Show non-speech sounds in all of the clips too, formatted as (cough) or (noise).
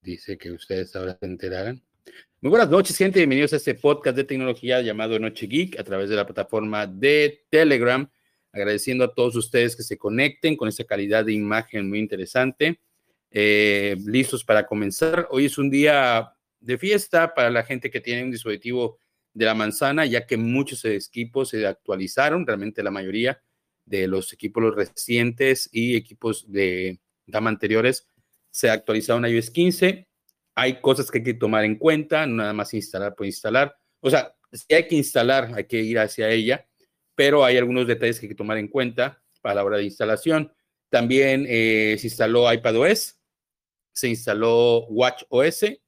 Dice que ustedes ahora se enterarán. Muy buenas noches, gente. Bienvenidos a este podcast de tecnología llamado Noche Geek a través de la plataforma de Telegram. Agradeciendo a todos ustedes que se conecten con esa calidad de imagen muy interesante. Eh, listos para comenzar. Hoy es un día de fiesta para la gente que tiene un dispositivo de la manzana, ya que muchos equipos se actualizaron, realmente la mayoría de los equipos recientes y equipos de gama anteriores se actualizaron a iOS 15. Hay cosas que hay que tomar en cuenta, no nada más instalar por instalar. O sea, si hay que instalar, hay que ir hacia ella, pero hay algunos detalles que hay que tomar en cuenta para la hora de instalación. También eh, se instaló iPadOS, se instaló WatchOS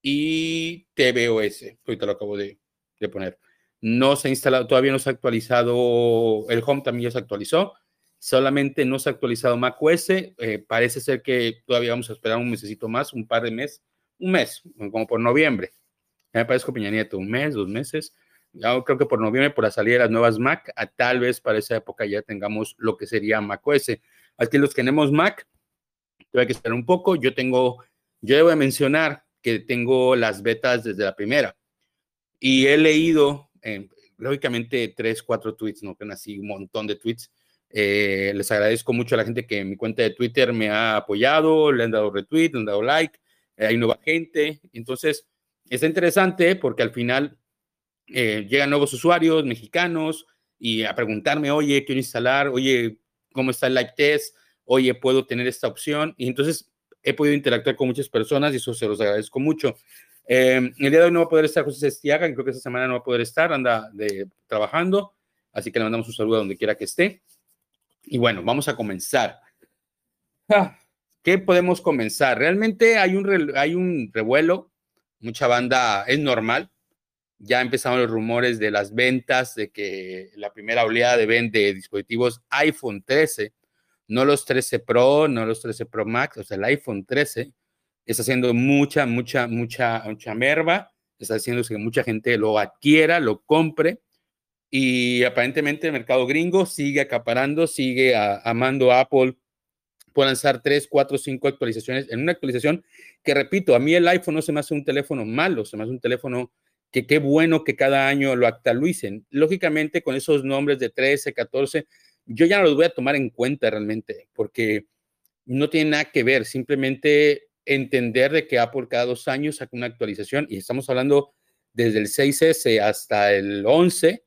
y tvOS. Ahorita lo acabo de, de poner. No se ha instalado, todavía no se ha actualizado, el Home también ya se actualizó, solamente no se ha actualizado macOS. Eh, parece ser que todavía vamos a esperar un mesecito más, un par de meses, un mes, como por noviembre. me parece Peña un mes, dos meses. Yo creo que por noviembre, por la salida de las nuevas Mac, a tal vez para esa época ya tengamos lo que sería macOS. Aquí los que tenemos Mac, tengo que esperar un poco. Yo tengo, yo debo mencionar que tengo las betas desde la primera y he leído, eh, lógicamente, tres, cuatro tweets, no que así un montón de tweets eh, les agradezco mucho a la gente que en mi cuenta de Twitter me ha apoyado, le han dado retweet, le han dado like, eh, hay nueva gente. Entonces, está interesante porque al final eh, llegan nuevos usuarios mexicanos y a preguntarme, oye, quiero instalar, oye, ¿cómo está el live test? Oye, ¿puedo tener esta opción? Y entonces he podido interactuar con muchas personas y eso se los agradezco mucho. el día de hoy no va a poder estar José Estiaga, creo que esta semana no va a poder estar, anda de, trabajando, así que le mandamos un saludo a donde quiera que esté. Y bueno, vamos a comenzar. Ah, ¿Qué podemos comenzar? Realmente hay un, hay un revuelo, mucha banda, es normal. Ya empezaron los rumores de las ventas, de que la primera oleada de venta de dispositivos iPhone 13, no los 13 Pro, no los 13 Pro Max, o sea, el iPhone 13 está haciendo mucha, mucha, mucha, mucha merva, está haciendo que mucha gente lo adquiera, lo compre y aparentemente el mercado gringo sigue acaparando, sigue amando a Apple por lanzar 3, 4, 5 actualizaciones en una actualización que, repito, a mí el iPhone no se me hace un teléfono malo, se me hace un teléfono que qué bueno que cada año lo actualicen. Lógicamente, con esos nombres de 13, 14, yo ya no los voy a tomar en cuenta realmente, porque no tiene nada que ver, simplemente entender de que Apple cada dos años saca una actualización y estamos hablando desde el 6S hasta el 11,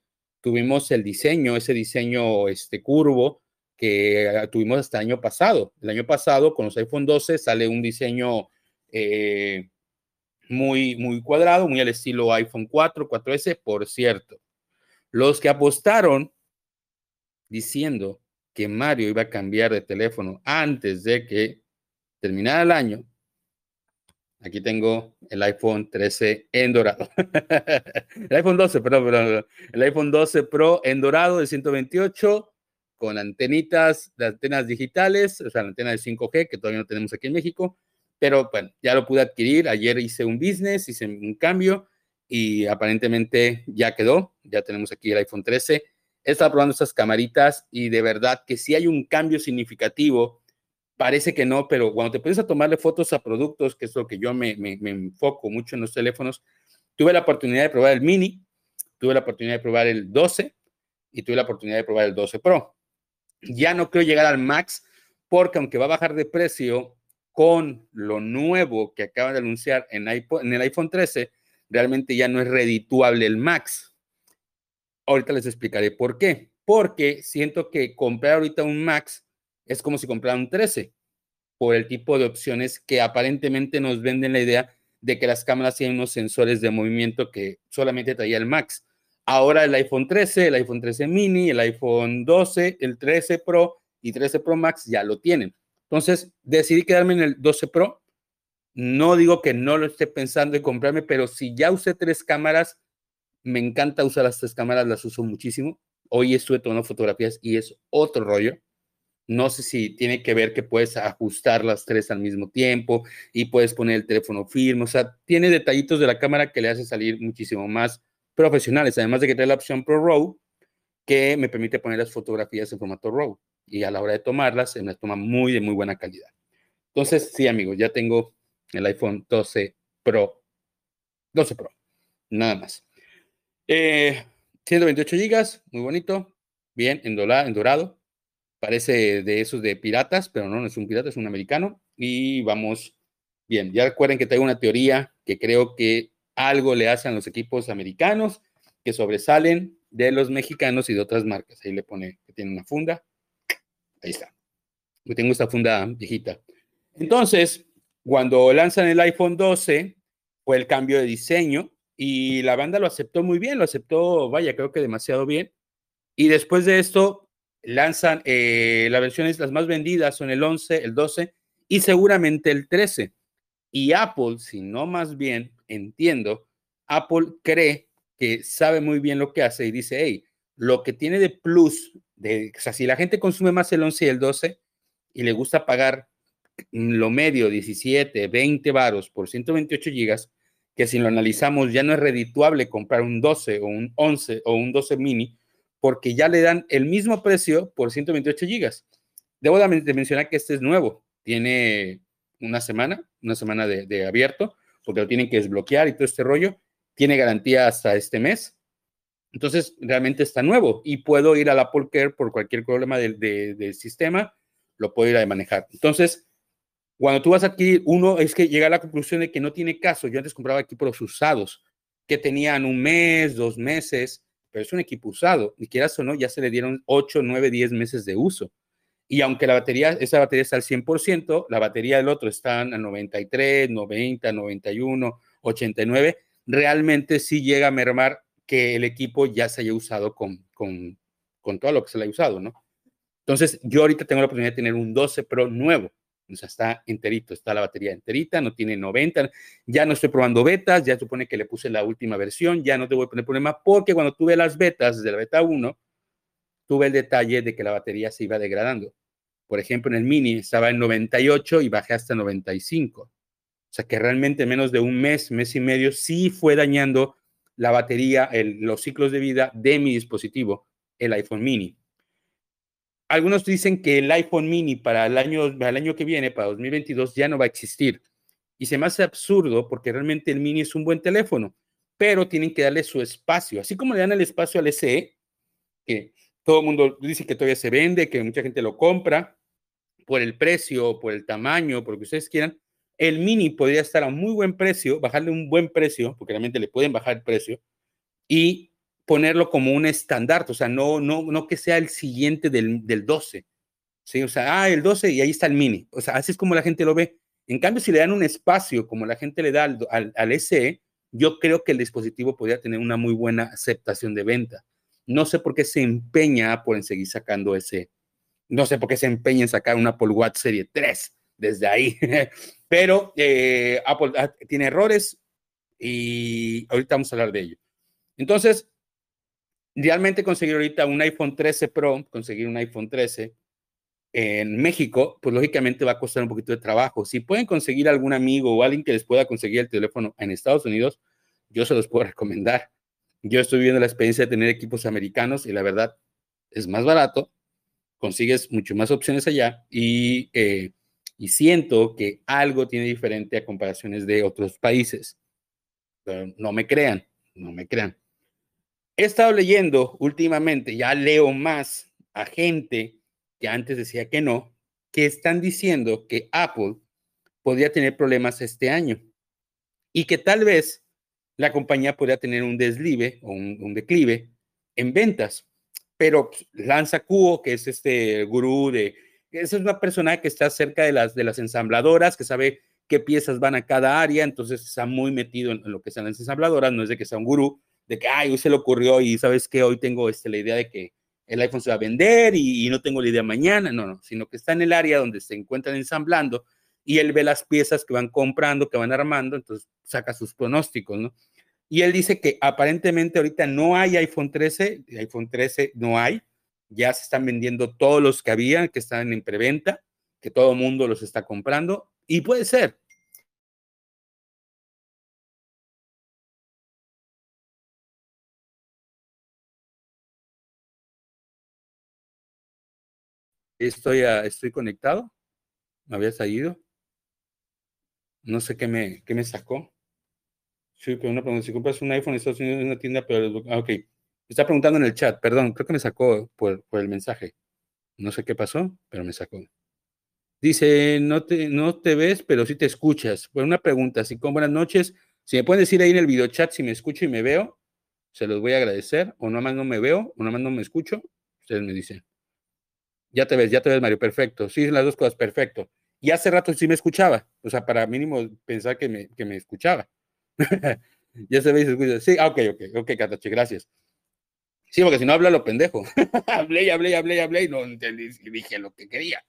tuvimos el diseño, ese diseño este, curvo que ah, tuvimos hasta el año pasado. El año pasado, con los iPhone 12, sale un diseño eh, muy, muy cuadrado, muy al estilo iPhone 4, 4S, por cierto. Los que apostaron diciendo que Mario iba a cambiar de teléfono antes de que terminara el año, Aquí tengo el iPhone 13 en dorado. (laughs) el iPhone 12, perdón, El iPhone 12 Pro en dorado de 128 con antenitas, de antenas digitales, o sea, la antena de 5G que todavía no tenemos aquí en México, pero bueno, ya lo pude adquirir. Ayer hice un business, hice un cambio y aparentemente ya quedó. Ya tenemos aquí el iPhone 13. He estado probando estas camaritas y de verdad que sí hay un cambio significativo parece que no, pero cuando te pones a tomarle fotos a productos, que es lo que yo me, enfoco mucho en los teléfonos, tuve la oportunidad de probar el mini, tuve la oportunidad de probar el 12 y tuve la oportunidad de probar el 12 Pro. Ya no quiero llegar al Max porque aunque va a bajar de precio con lo nuevo que acaban de anunciar en, en el iPhone 13, realmente ya no es redituable el Max. Ahorita les explicaré por qué. Porque siento que comprar ahorita un Max es como si compraran un 13 por el tipo de opciones que aparentemente nos venden la idea de que las cámaras tienen unos sensores de movimiento que solamente traía el Max. Ahora el iPhone 13, el iPhone 13 mini, el iPhone 12, el 13 Pro y 13 Pro Max ya lo tienen. Entonces decidí quedarme en el 12 Pro. No digo que no lo esté pensando en comprarme, pero si ya usé tres cámaras, me encanta usar las tres cámaras, las uso muchísimo. Hoy estuve tomando fotografías y es otro rollo. No sé si tiene que ver que puedes ajustar las tres al mismo tiempo y puedes poner el teléfono firme. O sea, tiene detallitos de la cámara que le hace salir muchísimo más profesionales. Además de que trae la opción Pro RAW que me permite poner las fotografías en formato RAW y a la hora de tomarlas se me toma muy de muy buena calidad. Entonces, sí, amigos, ya tengo el iPhone 12 Pro. 12 Pro, nada más. 128 eh, gigas, muy bonito, bien, en, en dorado. Parece de esos de piratas, pero no, no es un pirata, es un americano. Y vamos bien. Ya recuerden que tengo una teoría que creo que algo le hacen los equipos americanos que sobresalen de los mexicanos y de otras marcas. Ahí le pone que tiene una funda. Ahí está. Yo tengo esta funda viejita. Entonces, cuando lanzan el iPhone 12, fue el cambio de diseño y la banda lo aceptó muy bien, lo aceptó, vaya, creo que demasiado bien. Y después de esto, lanzan eh, las versiones las más vendidas son el 11, el 12 y seguramente el 13. Y Apple, si no más bien entiendo, Apple cree que sabe muy bien lo que hace y dice, hey, lo que tiene de plus, de, o sea, si la gente consume más el 11 y el 12 y le gusta pagar lo medio 17, 20 varos por 128 gigas, que si lo analizamos ya no es redituable comprar un 12 o un 11 o un 12 mini, porque ya le dan el mismo precio por 128 gigas. Debo de mencionar que este es nuevo, tiene una semana, una semana de, abierto, porque lo tienen que desbloquear y todo este rollo. Tiene garantía hasta este mes. Entonces, realmente está nuevo y puedo ir a Apple Care por cualquier problema del, sistema, lo puedo ir a manejar. Entonces, cuando tú vas a adquirir uno, es que llega a la conclusión de que no tiene caso. Yo antes compraba equipos usados que tenían un mes, dos meses, pero es un equipo usado. Ni quieras o no, ya se le dieron 8, 9, 10 meses de uso. Y aunque la batería, esa batería está al 100%, la batería del otro está a 93, 90, 91, 89, realmente sí llega a mermar que el equipo ya se haya usado con, con, con todo lo que se le ha usado, ¿no? Entonces, yo ahorita tengo la oportunidad de tener un 12 Pro nuevo o sea, está enterito, está la batería enterita, no tiene 90. Ya no estoy probando betas, ya supone que le puse la última versión, ya no te voy a poner problema porque cuando tuve las betas desde la beta 1, tuve el detalle de que la batería se iba degradando. Por ejemplo, en el mini estaba en 98 y bajé hasta 95. O sea que realmente menos de un mes, mes y medio, sí fue dañando la batería, los ciclos de vida de mi dispositivo, el iPhone mini algunos dicen que el iPhone mini para el año, año que viene, para 2022, ya no va a existir. Y se me hace absurdo porque realmente el mini es un buen teléfono, pero tienen que darle su espacio. Así como le dan el espacio al SE, que todo el mundo dice que todavía se vende, que mucha gente lo compra por el precio, por el tamaño, por lo que ustedes quieran. El mini podría estar a muy buen precio, bajarle un buen precio, porque realmente le pueden bajar el precio, y ponerlo como un estandarte, o sea, no, no, no que sea el siguiente del, del 12, ¿sí? O sea, ah, el 12 y ahí está el mini, o sea, así es como la gente lo ve. En cambio, si le dan un espacio como la gente le da al, al, al SE, yo creo que el dispositivo podría tener una muy buena aceptación de venta. No sé por qué se empeña por en seguir sacando ese, no sé por qué se empeña en sacar una Apple Watch Serie 3 desde ahí, (laughs) pero eh, Apple ah, tiene errores y ahorita vamos a hablar de ello. Entonces, realmente conseguir ahorita un iPhone 13 Pro, conseguir un iPhone 13 en México, pues lógicamente va a costar un poquito de trabajo. Si pueden conseguir algún amigo o alguien que les pueda conseguir el teléfono en Estados Unidos, yo se los puedo (laughs) recomendar. Yo estoy viendo la experiencia de tener equipos americanos y la verdad es más barato, consigues mucho más opciones allá y, eh, y siento que algo tiene diferente a comparaciones de otros países. No me crean, no me crean. He estado leyendo últimamente, ya leo más a gente que antes decía que no, que están diciendo que Apple podría tener problemas este año y que tal vez la compañía podría tener un deslive o un, declive en ventas. Pero Lanza Cuo, que es este gurú de, esa es una persona que está cerca de las, de las ensambladoras, que sabe qué piezas van a cada área, entonces está muy metido en, lo que son las ensambladoras, no es de que sea un gurú, de que, ay, hoy se le ocurrió y sabes que hoy tengo este, la idea de que el iPhone se va a vender y, no tengo la idea mañana, no, no, sino que está en el área donde se encuentran ensamblando y él ve las piezas que van comprando, que van armando, entonces saca sus pronósticos, ¿no? Y él dice que aparentemente ahorita no hay iPhone 13, iPhone 13 no hay, ya se están vendiendo todos los que había, que están en preventa, que todo el mundo los está comprando, y puede ser, Estoy, estoy conectado. ¿Me había salido? No sé qué me, qué me sacó. Sí, pero una pregunta. Si compras un iPhone en Estados Unidos en una tienda, pero... Ah, ok. Está preguntando en el chat, perdón, creo que me sacó por, por el mensaje. No sé qué pasó, pero me sacó. Dice, no te, no te ves, pero sí te escuchas. Bueno, una pregunta, así como buenas noches. Si me pueden decir ahí en el video chat si me escucho y me veo, se los voy a agradecer. O más no me veo, o más no me escucho. Ustedes me dicen. Ya te ves, ya te ves, Mario, perfecto. Sí, las dos cosas, perfecto. Y hace rato sí me escuchaba, o sea, para mínimo pensar que me, que me escuchaba. (laughs) ya se ve y. Sí, ah, ok, ok, ok, Catache, gracias. Sí, porque si no habla lo pendejo. (laughs) hablé hablé hablé hablé y no entendí dije lo que quería.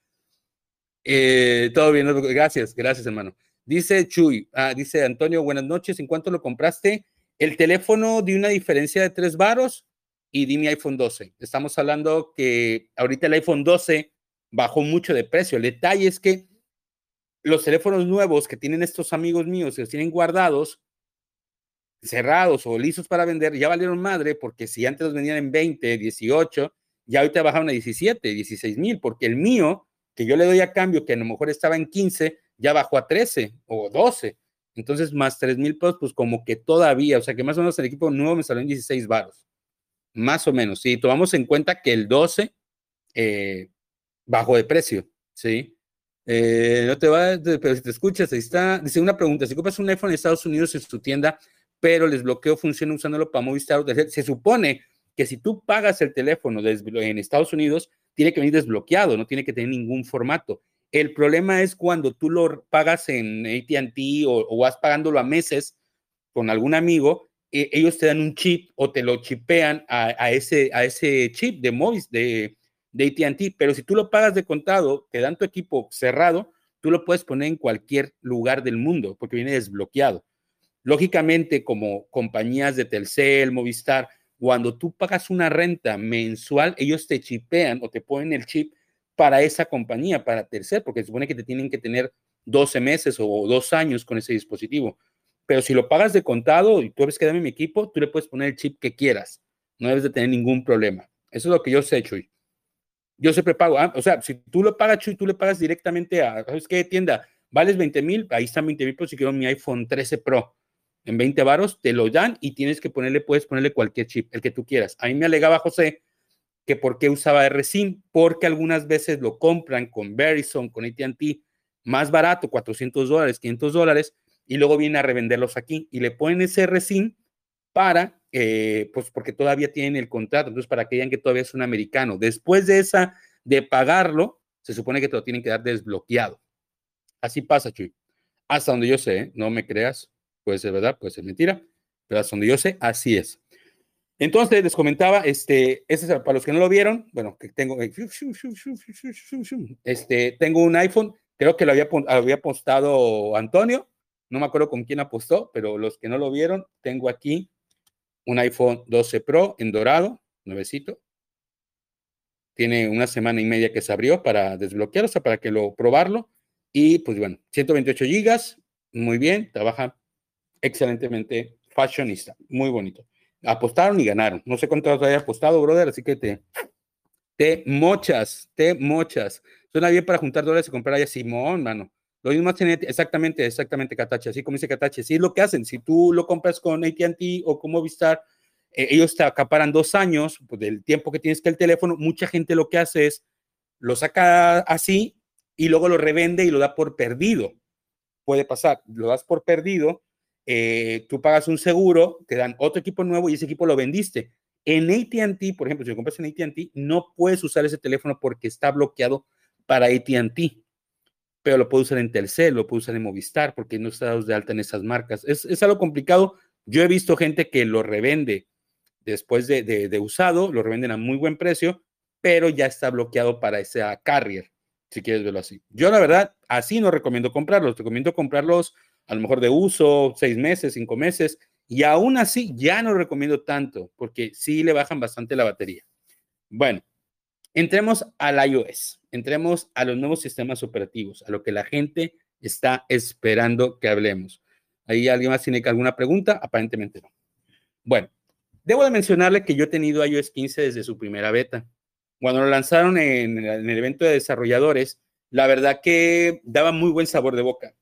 Eh, todo bien, gracias, gracias, hermano. Dice Chuy, ah, dice Antonio, buenas noches. ¿En cuánto lo compraste? El teléfono de una diferencia de tres varos y di mi iPhone 12. Estamos hablando que ahorita el iPhone 12 bajó mucho de precio. El detalle es que los teléfonos nuevos que tienen estos amigos míos, que los tienen guardados, cerrados o listos para vender, ya valieron madre, porque si antes los vendían en 20, 18, ya ahorita bajaron a 17, 16 mil, porque el mío, que yo le doy a cambio, que a lo mejor estaba en 15, ya bajó a 13 o 12. Entonces, más 3 mil pesos, pues como que todavía, o sea que más o menos el equipo nuevo me salió en 16 varos. Más o menos, si tomamos en cuenta que el 12 eh, bajó de precio, ¿sí? Eh, no te va, pero si te escuchas, ahí está. Dice una pregunta: si compras un iPhone en Estados Unidos en su tienda, pero les bloqueo funciona usándolo para Movistar, se supone que si tú pagas el teléfono en Estados Unidos, tiene que venir desbloqueado, no tiene que tener ningún formato. El problema es cuando tú lo pagas en ATT o, vas pagándolo a meses con algún amigo, eh, ellos te dan un chip o te lo chipean a, ese, a ese chip de Movis, de, de ATT, pero si tú lo pagas de contado, te dan tu equipo cerrado, tú lo puedes poner en cualquier lugar del mundo porque viene desbloqueado. Lógicamente, como compañías de Telcel, Movistar, cuando tú pagas una renta mensual, ellos te chipean o te ponen el chip para esa compañía, para Telcel, porque se supone que te tienen que tener 12 meses o dos años con ese dispositivo. Pero si lo pagas de contado y tú ves que dame mi equipo, tú le puedes poner el chip que quieras. No debes de tener ningún problema. Eso es lo que yo sé, Chuy. Yo siempre pago. Ah, o sea, si tú lo pagas, Chuy, tú le pagas directamente a, ¿sabes qué tienda? Vales 20 mil, ahí están 20 mil, pero si quiero mi iPhone 13 Pro en 20 varos, te lo dan y tienes que ponerle, puedes ponerle cualquier chip, el que tú quieras. A mí me alegaba José que por qué usaba RSIM, porque algunas veces lo compran con Verizon, con AT&T, más barato, 400 dólares, 500 dólares, y luego vienen a revenderlos aquí y le ponen ese RSIM para, eh, pues porque todavía tienen el contrato, entonces para que digan que todavía es un americano. Después de esa, de pagarlo, se supone que te lo tienen que dar desbloqueado. Así pasa, Chuy. Hasta donde yo sé, ¿eh? no me creas, puede ser verdad, puede ser mentira, pero hasta donde yo sé, así es. Entonces les comentaba, este, este es para los que no lo vieron, bueno, que tengo, este, tengo un iPhone, creo que lo había, había postado Antonio, no me acuerdo con quién apostó, pero los que no lo vieron, tengo aquí un iPhone 12 Pro en dorado, nuevecito. Tiene una semana y media que se abrió para desbloquear, o sea, para que lo probarlo. Y pues bueno, 128 gigas, muy bien, trabaja excelentemente fashionista, muy bonito. Apostaron y ganaron. No sé cuánto haya apostado, brother, así que te, te mochas, te mochas. Suena bien para juntar dólares y comprar allá Simón, mano. Lo mismo hacen exactamente, exactamente, Katachi, así como dice Katachi. Sí es lo que hacen. Si tú lo compras con AT&T o con Movistar, eh, ellos te acaparan dos años pues, del tiempo que tienes que el teléfono. Mucha gente lo que hace es lo saca así y luego lo revende y lo da por perdido. Puede pasar, lo das por perdido eh, tú pagas un seguro, te dan otro equipo nuevo y ese equipo lo vendiste. En ATT, por ejemplo, si lo compras en ATT, no puedes usar ese teléfono porque está bloqueado para ATT, pero lo puedes usar en Telcel, lo puedes usar en Movistar porque no está de alta en esas marcas. Es, algo complicado. Yo he visto gente que lo revende después de, de, usado, lo revenden a muy buen precio, pero ya está bloqueado para esa carrier, si quieres verlo así. Yo, la verdad, así no recomiendo comprarlos. Recomiendo comprarlos a lo mejor de uso, seis meses, cinco meses, y aún así ya no recomiendo tanto porque sí le bajan bastante la batería. Bueno, entremos al iOS, entremos a los nuevos sistemas operativos, a lo que la gente está esperando que hablemos. ¿Ahí alguien más tiene alguna pregunta? Aparentemente no. Bueno, debo de mencionarle que yo he tenido iOS 15 desde su primera beta. Cuando lo lanzaron en, el evento de desarrolladores, la verdad que daba muy buen sabor de boca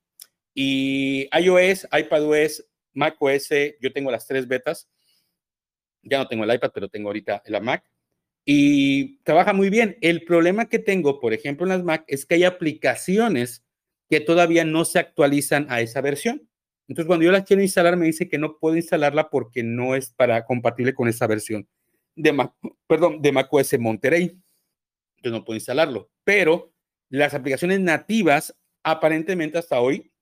Y iOS, iPadOS, macOS, yo tengo las tres betas. Ya no tengo el iPad, pero tengo ahorita la Mac. Y trabaja muy bien. El problema que tengo, por ejemplo, en las Mac es que hay aplicaciones que todavía no se actualizan a esa versión. Entonces, cuando yo la quiero instalar, me dice que no puedo instalarla porque no es para compatible con esa versión de Mac, perdón, de macOS Monterey. Entonces no puedo instalarlo. Pero las aplicaciones nativas, aparentemente hasta hoy,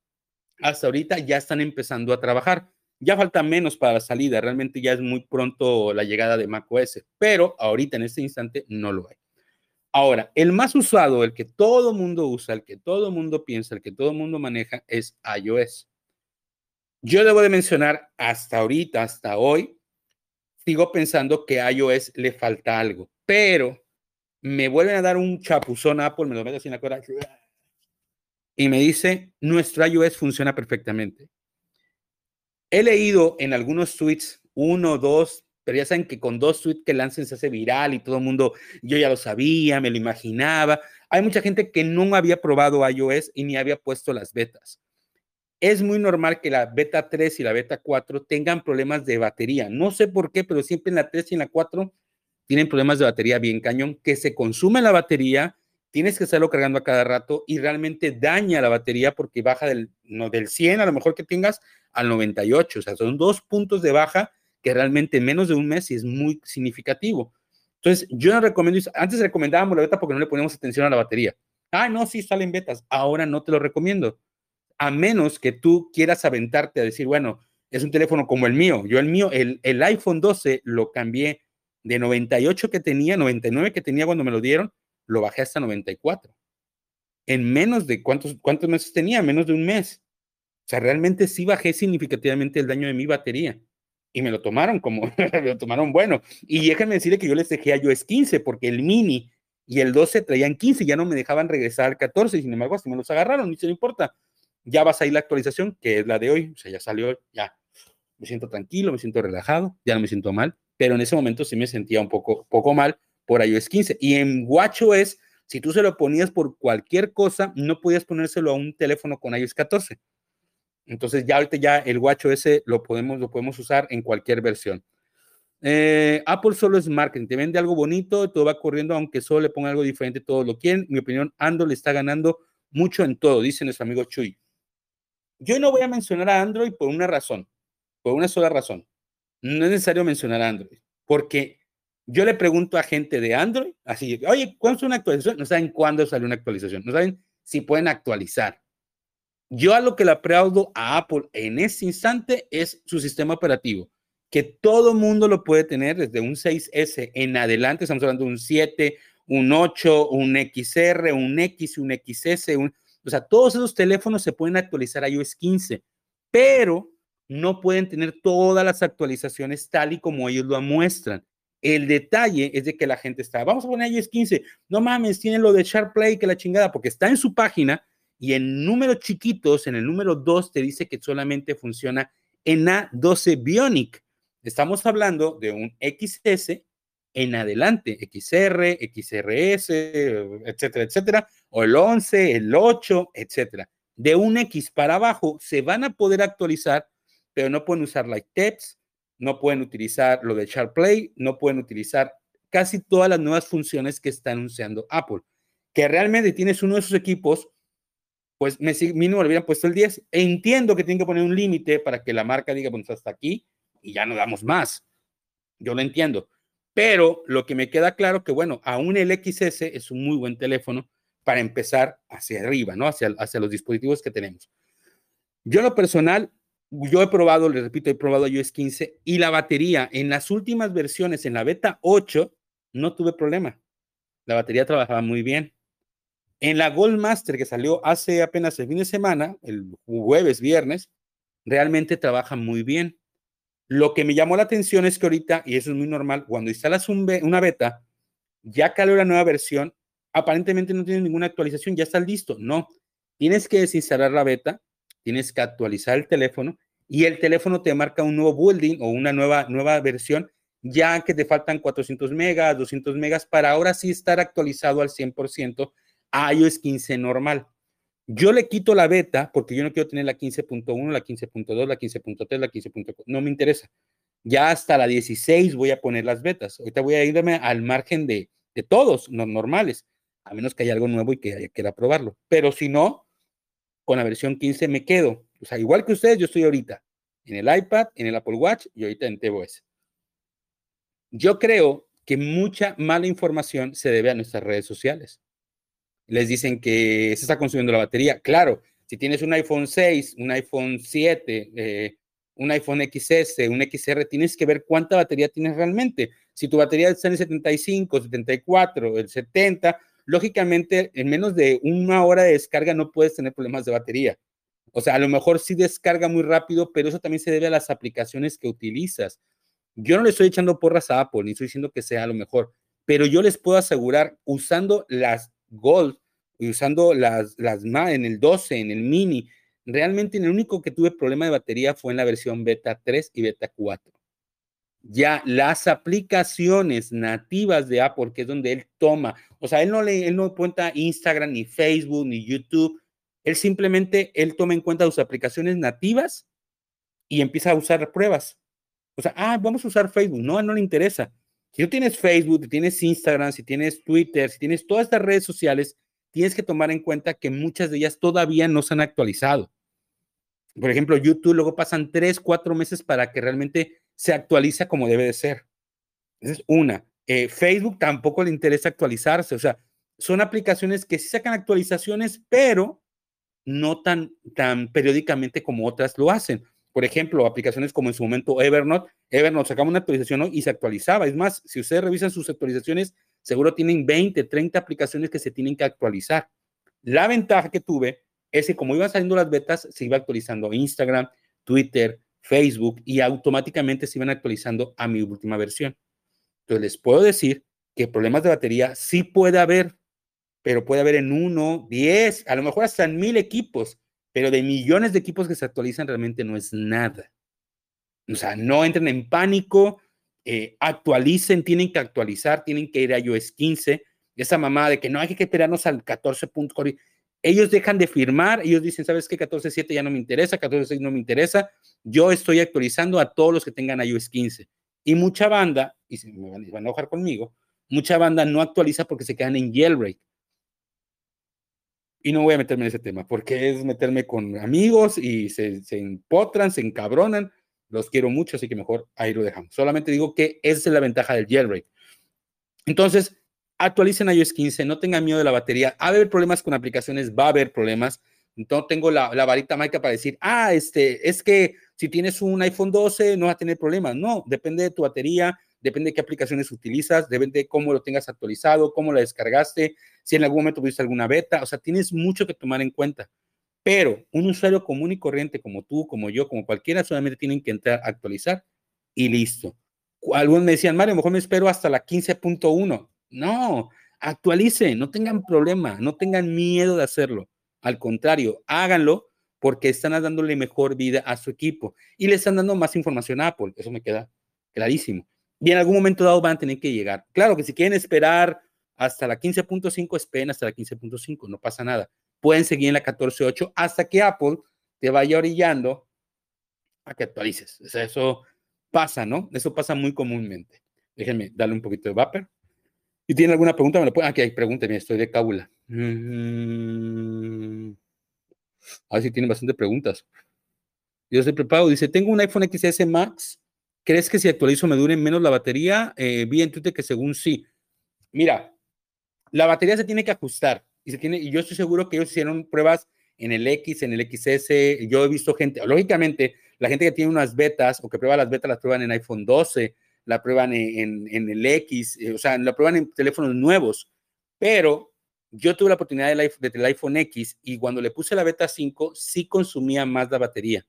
hasta ahorita ya están empezando a trabajar. Ya falta menos para la salida, realmente ya es muy pronto la llegada de macOS, pero ahorita en este instante no lo hay. Ahora, el más usado, el que todo mundo usa, el que todo mundo piensa, el que todo mundo maneja es iOS. Yo debo de mencionar hasta ahorita, hasta hoy, sigo pensando que a iOS le falta algo, pero me vuelven a dar un chapuzón Apple, me lo mete así en la y me dice, nuestro iOS funciona perfectamente. He leído en algunos tweets, uno, dos, pero ya saben que con dos tweets que lancen se hace viral y todo el mundo, yo ya lo sabía, me lo imaginaba. Hay mucha gente que no había probado iOS y ni había puesto las betas. Es muy normal que la beta 3 y la beta 4 tengan problemas de batería. No sé por qué, pero siempre en la 3 y en la 4 tienen problemas de batería bien cañón, que se consume la batería, tienes que estarlo cargando a cada rato y realmente daña la batería porque baja del, no, del 100 a lo mejor que tengas al 98. O sea, son dos puntos de baja que realmente en menos de un mes es muy significativo. Entonces, yo no recomiendo, antes recomendábamos la beta porque no le poníamos atención a la batería. Ah, no, sí salen betas. Ahora no te lo recomiendo. A menos que tú quieras aventarte a decir, bueno, es un teléfono como el mío. Yo el mío, el, el iPhone 12 lo cambié de 98 que tenía, 99 que tenía cuando me lo dieron, lo bajé hasta 94. En menos de cuántos, cuántos meses tenía, menos de un mes. O sea, realmente sí bajé significativamente el daño de mi batería. Y me lo tomaron como, (laughs) me lo tomaron bueno. Y déjenme decirle que yo les dejé a es 15 porque el mini y el 12 traían 15, ya no me dejaban regresar al 14, sin embargo, así me los agarraron, ni se importa. Ya va a salir la actualización, que es la de hoy, o sea, ya salió, ya me siento tranquilo, me siento relajado, ya no me siento mal pero en ese momento sí me sentía un poco, poco mal por iOS 15. Y en WatchOS, si tú se lo ponías por cualquier cosa, no podías ponérselo a un teléfono con iOS 14. Entonces ya ahorita ya el WatchOS lo podemos, lo podemos usar en cualquier versión. Eh, Apple solo es marketing, te vende algo bonito, todo va corriendo, aunque solo le ponga algo diferente, todos lo quieren. Mi opinión, Android le está ganando mucho en todo, dice nuestro amigo Chuy. Yo no voy a mencionar a Android por una razón, por una sola razón no es necesario mencionar Android, porque yo le pregunto a gente de Android, así, oye, ¿cuándo es una actualización? No saben cuándo sale una actualización, no saben si pueden actualizar. Yo a lo que le aplaudo a Apple en este instante es su sistema operativo, que todo mundo lo puede tener desde un 6S en adelante, estamos hablando de un 7, un 8, un XR, un X, un XS, un, o sea, todos esos teléfonos se pueden actualizar a iOS 15, pero no pueden tener todas las actualizaciones tal y como ellos lo muestran. El detalle es de que la gente está, vamos a poner iOS 15, no mames, tiene lo de SharpPlay, que la chingada, porque está en su página y en números chiquitos, en el número 2, te dice que solamente funciona en A12 Bionic. Estamos hablando de un XS en adelante, XR, XRS, etcétera, etcétera, o el 11, el 8, etcétera. De un X para abajo se van a poder actualizar pero no pueden usar Light Text, no pueden utilizar lo de SharpPlay, no pueden utilizar casi todas las nuevas funciones que está anunciando Apple. Que realmente tienes uno de esos equipos, pues me, mínimo le hubieran puesto el 10. Entiendo que tienen que poner un límite para que la marca diga, bueno, hasta aquí y ya no damos más. Yo lo entiendo. Pero lo que me queda claro que, bueno, aún el XS es un muy buen teléfono para empezar hacia arriba, ¿no? Hacia, hacia los dispositivos que tenemos. Yo, lo personal, yo he probado, le repito, he probado iOS 15 y la batería en las últimas versiones, en la beta 8, no tuve problema. La batería trabajaba muy bien. En la Gold Master que salió hace apenas el fin de semana, el jueves, viernes, realmente trabaja muy bien. Lo que me llamó la atención es que ahorita, y eso es muy normal, cuando instalas una beta, ya que la nueva versión, aparentemente no tiene ninguna actualización, ya está listo. No, tienes que desinstalar la beta, tienes que actualizar el teléfono y el teléfono te marca un nuevo building o una nueva, nueva versión, ya que te faltan 400 megas, 200 megas para ahora sí estar actualizado al 100% a iOS 15 normal. Yo le quito la beta porque yo no quiero tener la 15.1, la 15.2, la 15.3, la 15.4. No me interesa. Ya hasta la 16 voy a poner las betas. Ahorita voy a irme al margen de, de todos, los normales, a menos que haya algo nuevo y que quiera probarlo. Pero si no, con la versión 15 me quedo. O sea, igual que ustedes, yo estoy ahorita en el iPad, en el Apple Watch y ahorita en tvOS. Yo creo que mucha mala información se debe a nuestras redes sociales. Les dicen que se está consumiendo la batería. Claro, si tienes un iPhone 6, un iPhone 7, eh, un iPhone XS, un XR, tienes que ver cuánta batería tienes realmente. Si tu batería está en el 75, 74, el 70, lógicamente en menos de una hora de descarga no puedes tener problemas de batería. O sea, a lo mejor sí descarga muy rápido, pero eso también se debe a las aplicaciones que utilizas. Yo no le estoy echando porras a Apple, ni estoy diciendo que sea lo mejor, pero yo les puedo asegurar, usando las Gold y usando las, las en el 12, en el Mini, realmente el único que tuve problema de batería fue en la versión beta 3 y beta 4. Ya las aplicaciones nativas de Apple, que es donde él toma, o sea, él no le, él no cuenta Instagram, ni Facebook, ni YouTube, él simplemente, él toma en cuenta sus aplicaciones nativas y empieza a usar pruebas. O sea, ah, vamos a usar Facebook. No, no le interesa. Si tú tienes Facebook, si tienes Instagram, si tienes Twitter, si tienes todas estas redes sociales, tienes que tomar en cuenta que muchas de ellas todavía no se han actualizado. Por ejemplo, YouTube luego pasan tres, cuatro meses para que realmente se actualice como debe de ser. Esa es una. Eh, Facebook tampoco le interesa actualizarse. O sea, son aplicaciones que sí sacan actualizaciones, pero no tan, tan periódicamente como otras lo hacen. Por ejemplo, aplicaciones como en su momento Evernote. Evernote sacaba una actualización y se actualizaba. Es más, si ustedes revisan sus actualizaciones, seguro tienen 20, 30 aplicaciones que se tienen que actualizar. La ventaja que tuve es que como iban saliendo las betas, se iba actualizando Instagram, Twitter, Facebook y automáticamente se iban actualizando a mi última versión. Entonces les puedo decir que problemas de batería sí puede haber, pero puede haber en uno, diez, a lo mejor hasta en mil equipos pero de millones de equipos que se actualizan realmente no es nada. O sea, no entren en pánico, eh, actualicen, tienen que actualizar, tienen que ir a iOS 15. Esa mamá de que no hay que esperarnos al 14.4. Ellos dejan de firmar, ellos dicen, ¿sabes qué? 14.7 ya no me interesa, 14.6 no me interesa. Yo estoy actualizando a todos los que tengan iOS 15. Y mucha banda, y se me van a enojar conmigo, mucha banda no actualiza porque se quedan en jailbreak y no voy a meterme en ese tema, porque es meterme con amigos y se, se empotran, se encabronan. Los quiero mucho, así que mejor ahí lo dejamos. Solamente digo que esa es la ventaja del jailbreak. Entonces, actualicen iOS 15, no tengan miedo de la batería. Va a haber problemas con aplicaciones, va a haber problemas. No tengo la, la varita mágica para decir, ah, este, es que si tienes un iPhone 12 no vas a tener problemas. No, depende de tu batería, depende de qué aplicaciones utilizas, depende de cómo lo tengas actualizado, cómo la descargaste, si en algún momento tuviste alguna beta, o sea, tienes mucho que tomar en cuenta. Pero un usuario común y corriente como tú, como yo, como cualquiera, solamente tienen que entrar a actualizar y listo. Algunos me decían, Mario, mejor me espero hasta la 15.1. No, actualicen, no tengan problema, no tengan miedo de hacerlo. Al contrario, háganlo porque están dándole mejor vida a su equipo y le están dando más información a Apple. Eso me queda clarísimo y en algún momento dado van a tener que llegar. Claro que si quieren esperar hasta la 15.5, esperen hasta la 15.5, no pasa nada. Pueden seguir en la 14.8 hasta que Apple te vaya orillando a que actualices. Eso pasa, ¿no? Eso pasa muy comúnmente. Déjenme darle un poquito de vapor. ¿Y tiene alguna pregunta? Me lo pueden. Aquí hay pregúnteme, estoy de cábula. Mm. A ver si tienen bastante preguntas. Yo estoy preparado. Dice: Tengo un iPhone XS Max ¿Crees que si actualizo me dure menos la batería? Eh, vi en Twitter que según sí. Mira, la batería se tiene que ajustar y, se tiene, y yo estoy seguro que ellos hicieron pruebas en el X, en el XS. Yo he visto gente, lógicamente, la gente que tiene unas betas o que prueba las betas las prueban en iPhone 12, la prueban en, en, el X, eh, o sea, la prueban en teléfonos nuevos. Pero yo tuve la oportunidad del, del iPhone X y cuando le puse la beta 5, sí consumía más la batería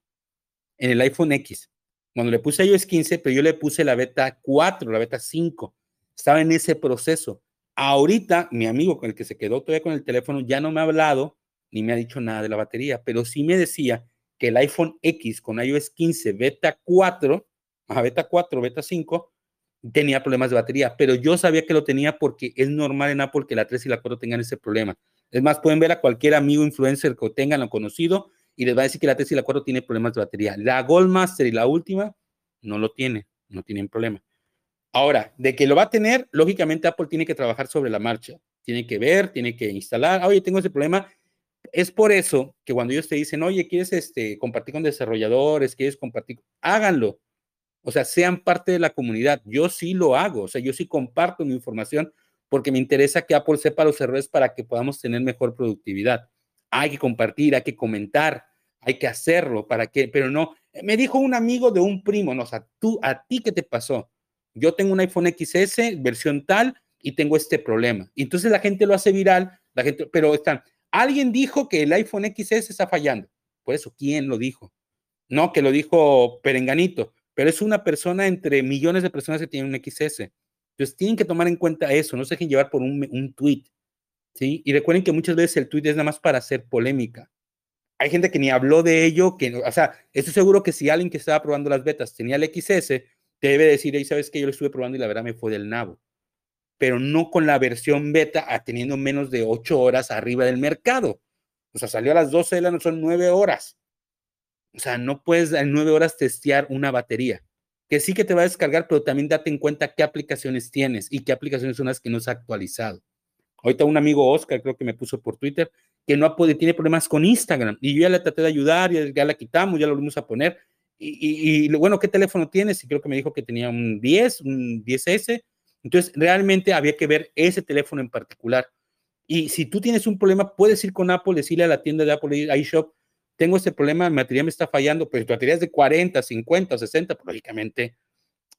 en el iPhone X. Cuando le puse iOS 15, pero yo le puse la beta 4, la beta 5. Estaba en ese proceso. Ahorita, mi amigo con el que se quedó todavía con el teléfono ya no me ha hablado ni me ha dicho nada de la batería, pero sí me decía que el iPhone X con iOS 15 beta 4, a beta 4, beta 5, tenía problemas de batería, pero yo sabía que lo tenía porque es normal en Apple que la 3 y la 4 tengan ese problema. Es más, pueden ver a cualquier amigo influencer que tengan o conocido y les va a decir que la Tesla 4 tiene problemas de batería. La Goldmaster y la última no lo tiene, no tienen problema. Ahora, de que lo va a tener, lógicamente Apple tiene que trabajar sobre la marcha. Tiene que ver, tiene que instalar. Oye, tengo ese problema. Es por eso que cuando ellos te dicen, oye, ¿quieres este, compartir con desarrolladores? ¿Quieres compartir? Háganlo. O sea, sean parte de la comunidad. Yo sí lo hago. O sea, yo sí comparto mi información porque me interesa que Apple sepa los errores para que podamos tener mejor productividad. Hay que compartir, hay que comentar, hay que hacerlo para que, pero no, me dijo un amigo de un primo, no, o sea, tú, a ti qué te pasó? Yo tengo un iPhone XS, versión tal, y tengo este problema. Entonces la gente lo hace viral, la gente, pero están, alguien dijo que el iPhone XS está fallando. Por eso, ¿quién lo dijo? No, que lo dijo Perenganito, pero es una persona entre millones de personas que tienen un XS. Entonces tienen que tomar en cuenta eso, no se dejen llevar por un, un tweet, ¿sí? Y recuerden que muchas veces el tweet es nada más para hacer polémica. Hay gente que ni habló de ello, que, o sea, estoy seguro que si alguien que estaba probando las betas tenía el XS, te debe decir, ahí sabes que yo lo estuve probando y la verdad me fue del nabo. Pero no con la versión beta teniendo menos de ocho horas arriba del mercado. O sea, salió a las 12 de la noche, son nueve horas. O sea, no puedes en nueve horas testear una batería que sí que te va a descargar, pero también date en cuenta qué aplicaciones tienes y qué aplicaciones son las que no se ha actualizado. Ahorita un amigo Oscar, creo que me puso por Twitter, que no puede, tiene problemas con Instagram y yo ya le traté de ayudar, ya, ya la quitamos, ya lo volvimos a poner. Y, y, bueno, ¿qué teléfono tienes? Y creo que me dijo que tenía un 10, un 10S. Entonces, realmente había que ver ese teléfono en particular. Y si tú tienes un problema, puedes ir con Apple, decirle a la tienda de Apple iShop, tengo este problema, mi batería me está fallando, pero tu batería es de 40, 50 o 60, pues lógicamente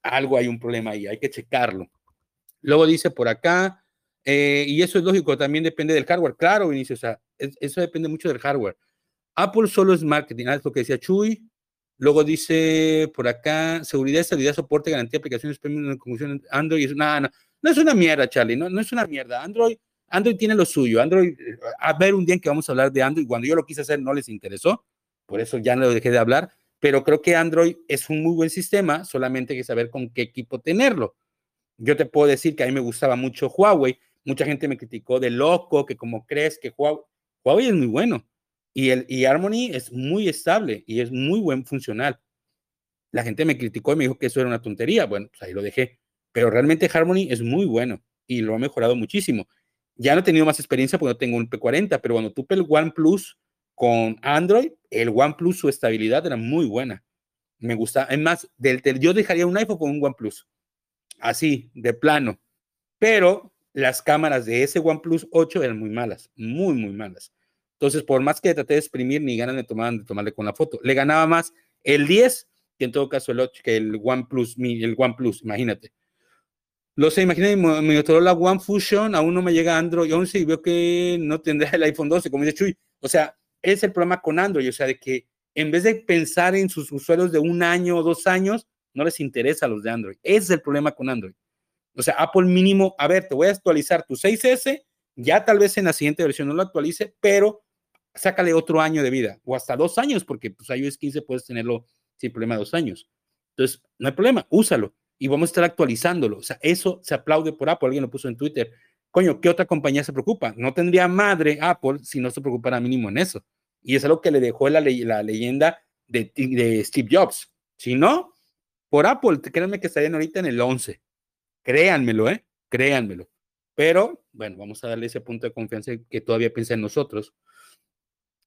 algo hay un problema ahí, hay que checarlo. Luego dice por acá, eh, y eso es lógico, también depende del hardware. Claro, Vinicio, o sea, eso depende mucho del hardware. Apple solo es marketing, es lo que decía Chuy. Luego dice por acá, seguridad, estabilidad, soporte, garantía, aplicaciones premium, Android. No, no, no es una mierda, Charlie, no, no es una mierda. Android Android tiene lo suyo. Android, a ver un día en que vamos a hablar de Android, cuando yo lo quise hacer no les interesó, por eso ya no dejé de hablar, pero creo que Android es un muy buen sistema, solamente hay que saber con qué equipo tenerlo. Yo te puedo decir que a mí me gustaba mucho Huawei, mucha gente me criticó de loco, que como crees que Huawei, es muy bueno y, el, y Harmony es muy estable y es muy buen funcional. La gente me criticó y me dijo que eso era una tontería, bueno, pues ahí lo dejé, pero realmente Harmony es muy bueno y lo ha mejorado muchísimo. Ya no he tenido más experiencia porque no tengo un P40, pero cuando tuve el OnePlus con Android, el OnePlus, su estabilidad era muy buena. Me gusta. Es más, del, yo dejaría un iPhone con un OnePlus. Así, de plano. Pero las cámaras de ese OnePlus 8 eran muy malas, muy, muy malas. Entonces, por más que traté de exprimir, ni ganas de, tomar, de tomarle con la foto. Le ganaba más el 10 que en todo caso el 8, que el OnePlus, el OnePlus, imagínate. Lo sé, imagínate, mi Motorola One Fusion aún no me llega Android 11 y veo que no tendrá el iPhone 12, como dice Chuy. O sea, es el problema con Android, o sea, de que en vez de pensar en sus usuarios de un año o dos años, no les interesa a los de Android. Ese es el problema con Android. O sea, Apple mínimo, a ver, te voy a actualizar tu 6S, ya tal vez en la siguiente versión no lo actualice, pero sácale otro año de vida o hasta dos años, porque pues iOS 15 puedes tenerlo sin problema dos años. Entonces, no hay problema, úsalo y vamos a estar actualizándolo. O sea, eso se aplaude por Apple. Alguien lo puso en Twitter. Coño, ¿qué otra compañía se preocupa? No tendría madre Apple si no se preocupara mínimo en eso. Y es algo que le dejó la, la leyenda de, de, Steve Jobs. Si no, por Apple, créanme que estarían ahorita en el 11. Créanmelo, ¿eh? Créanmelo. Pero, bueno, vamos a darle ese punto de confianza que todavía piensa en nosotros.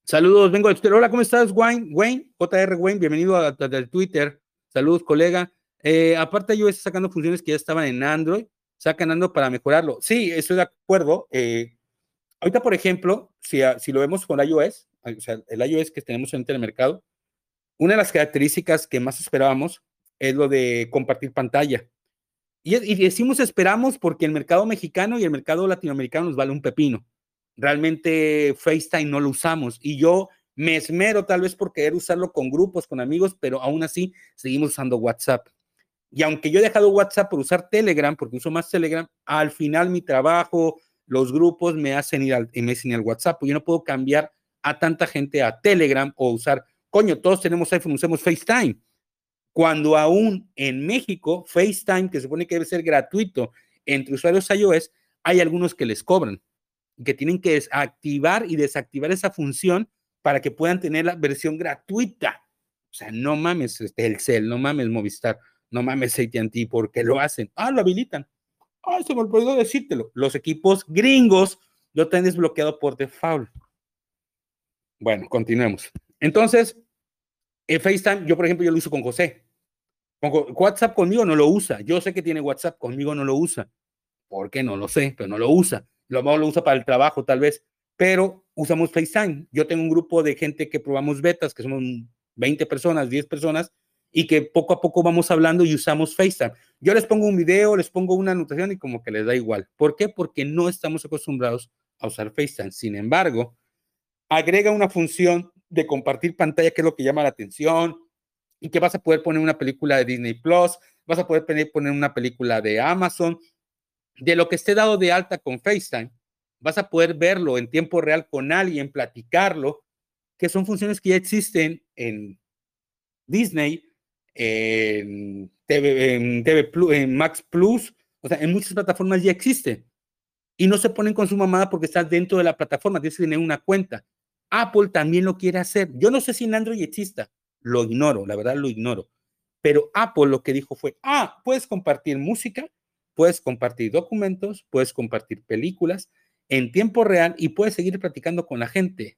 Saludos, vengo de Twitter. Hola, ¿cómo estás, Wayne? Wayne, JR Wayne, bienvenido a, Twitter. Saludos, colega. Eh, aparte, yo estoy sacando funciones que ya estaban en Android, sacan Android para mejorarlo. Sí, estoy de acuerdo. Eh, ahorita, por ejemplo, si, si lo vemos con iOS, o sea, el iOS que tenemos en el mercado, una de las características que más esperábamos es lo de compartir pantalla. Y, decimos esperamos porque el mercado mexicano y el mercado latinoamericano nos vale un pepino. Realmente FaceTime no lo usamos y yo me esmero tal vez por querer usarlo con grupos, con amigos, pero aún así seguimos usando WhatsApp. Y aunque yo he dejado WhatsApp por usar Telegram, porque uso más Telegram, al final mi trabajo, los grupos me hacen ir al, me hacen ir al WhatsApp. Yo no puedo cambiar a tanta gente a Telegram o usar, coño, todos tenemos iPhone, usemos FaceTime. Cuando aún en México, FaceTime, que supone que debe ser gratuito entre usuarios iOS, hay algunos que les cobran. que tienen que activar y desactivar esa función para que puedan tener la versión gratuita. O sea, no mames este, el cel, no mames Movistar, no mames AT&T, porque lo hacen. Ah, lo habilitan. Ah, se me olvidó decírtelo. Los equipos gringos lo tienen desbloqueado por default. Bueno, continuemos. Entonces, el FaceTime, yo por ejemplo, yo lo uso con José. WhatsApp conmigo no lo usa. Yo sé que tiene WhatsApp, conmigo no lo usa. ¿Por qué? No lo sé, pero no lo usa. Lo lo usa para el trabajo tal vez, pero usamos FaceTime. Yo tengo un grupo de gente que probamos betas, que somos 20 personas, 10 personas, y que poco a poco vamos hablando y usamos FaceTime. Yo les pongo un video, les pongo una anotación y como que les da igual. ¿Por qué? Porque no estamos acostumbrados a usar FaceTime. Sin embargo, agrega una función de compartir pantalla, que es lo que llama la atención, y que vas a poder poner una película de Disney Plus, vas a poder poner una película de Amazon, de lo que esté dado de alta con FaceTime, vas a poder verlo en tiempo real con alguien, platicarlo, que son funciones que ya existen en Disney, en TV, Plus, en Max Plus, o sea, en muchas plataformas ya existen. Y no se ponen con su mamada porque estás dentro de la plataforma, tienes que tener una cuenta. Apple también lo quiere hacer. Yo no sé si en Android exista, lo ignoro, la verdad lo ignoro. Pero Apple lo que dijo fue, ah, puedes compartir música, puedes compartir documentos, puedes compartir películas en tiempo real y puedes seguir platicando con la gente.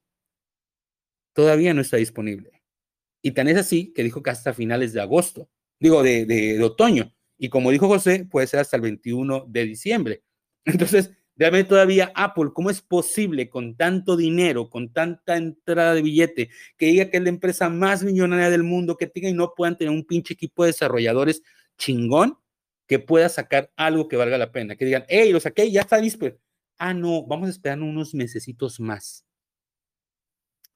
Todavía no está disponible. Y tan es así que dijo que hasta finales de agosto, digo, de, de, de otoño. Y como dijo José, puede ser hasta el 21 de diciembre. (laughs) Entonces, Realmente todavía Apple, ¿cómo es posible con tanto dinero, con tanta entrada de billete, que diga que es la empresa más millonaria del mundo, que tenga y no puedan tener un pinche equipo de desarrolladores chingón que pueda sacar algo que valga la pena? Que digan, hey, lo saqué, ya está listo. Ah, no, vamos a esperar unos mesecitos más.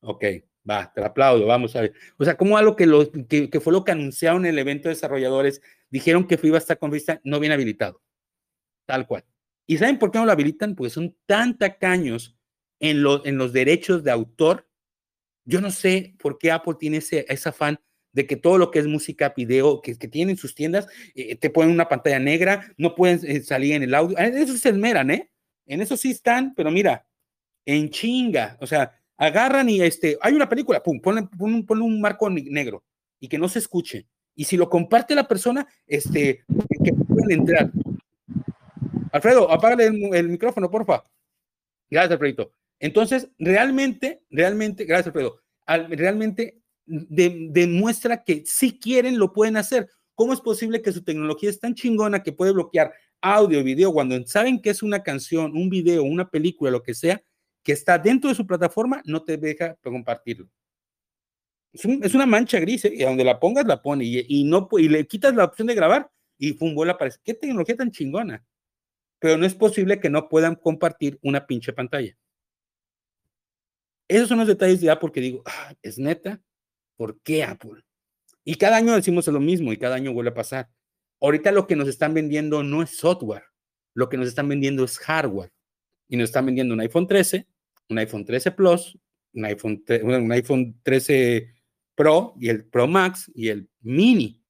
Ok, va, te aplaudo, vamos a ver. O sea, como algo que, lo, que, que, fue lo que anunciaron en el evento de desarrolladores, dijeron que iba a estar con vista no bien habilitado. Tal cual. ¿Y saben por qué no lo habilitan? Porque son tan tacaños en, en los derechos de autor. Yo no sé por qué Apple tiene ese, ese afán de que todo lo que es música, video, que, que tienen sus tiendas, eh, te ponen una pantalla negra, no pueden eh, salir en el audio. Eso se esmeran, ¿eh? En eso sí están, pero mira, en chinga. O sea, agarran y este, hay una película, pum, ponen, un marco negro y que no se escuche. Y si lo comparte la persona, este, que pueden entrar. Alfredo, apágale el, micrófono, porfa. Gracias, Alfredo. Entonces, realmente, realmente, gracias, Alfredo, realmente demuestra que si quieren, lo pueden hacer. ¿Cómo es posible que su tecnología es tan chingona que puede bloquear audio, video, cuando saben que es una canción, un video, una película, lo que sea, que está dentro de su plataforma, no te deja compartirlo? Es, una mancha gris, ¿eh? y donde la pongas, la pone, y, no, y le quitas la opción de grabar, y pum, vuelve a aparecer. ¿Qué tecnología tan chingona? Pero no es posible que no puedan compartir una pinche pantalla. Esos son los detalles de Apple que digo, ah, es neta, ¿por qué Apple? Y cada año decimos lo mismo y cada año vuelve a pasar. Ahorita lo que nos están vendiendo no es software, lo que nos están vendiendo es hardware. Y nos están vendiendo un iPhone 13, un iPhone 13 Plus, un iPhone, un iPhone 13 Pro y el Pro Max y el Mini.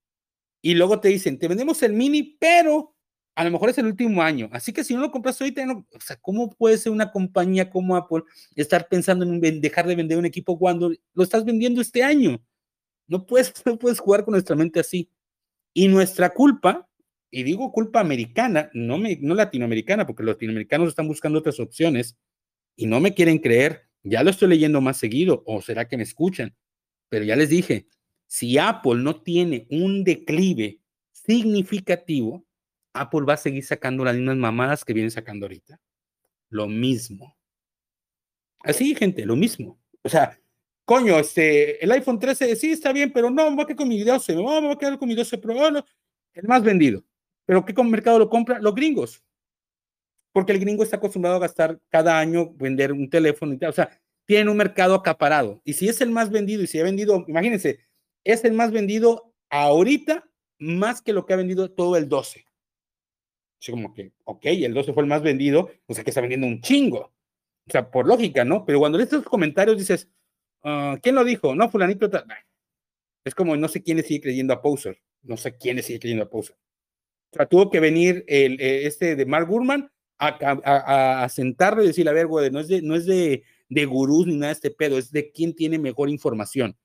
Y luego te dicen, te vendemos el Mini, pero a lo mejor es el último año. Así que si no lo compras ahorita, o sea, ¿cómo puede ser una compañía como Apple estar pensando en dejar de vender un equipo cuando lo estás vendiendo este año? No puedes, (laughs) no puedes jugar con nuestra mente así. Y nuestra culpa, y digo culpa americana, no, me, no latinoamericana, porque los latinoamericanos están buscando otras opciones y no me quieren creer. Ya lo estoy leyendo más seguido, o será que me escuchan. Pero ya les dije, si Apple no tiene un declive significativo, Apple va a seguir sacando las mismas mamadas que viene sacando ahorita. Lo mismo. Así, gente, lo mismo. O sea, coño, este, el iPhone 13 sí está bien, pero no, me voy a quedar con mi 12, no, me voy a quedar con mi 12 Pro, el más vendido. ¿Pero qué mercado lo compra? Los gringos. Porque el gringo está acostumbrado a gastar cada año, vender un teléfono y tal. O sea, tiene un mercado acaparado. Y si es el más vendido y si ha vendido, imagínense, es el más vendido ahorita más que lo que ha vendido todo el 12 como que, ok, el 12 fue el más vendido, o sea que está vendiendo un chingo. O sea, por lógica, ¿no? Pero cuando lees estos comentarios dices, uh, ¿quién lo dijo? No, fulanito. Es como no sé quién sigue creyendo a Poser. No sé quién sigue creyendo a Poser. O sea, tuvo que venir el, eh, este de Mark Gurman a, sentarlo y decir, a ver, güey, no es de, no es de, de gurús ni nada de este pedo, es de quién tiene mejor información.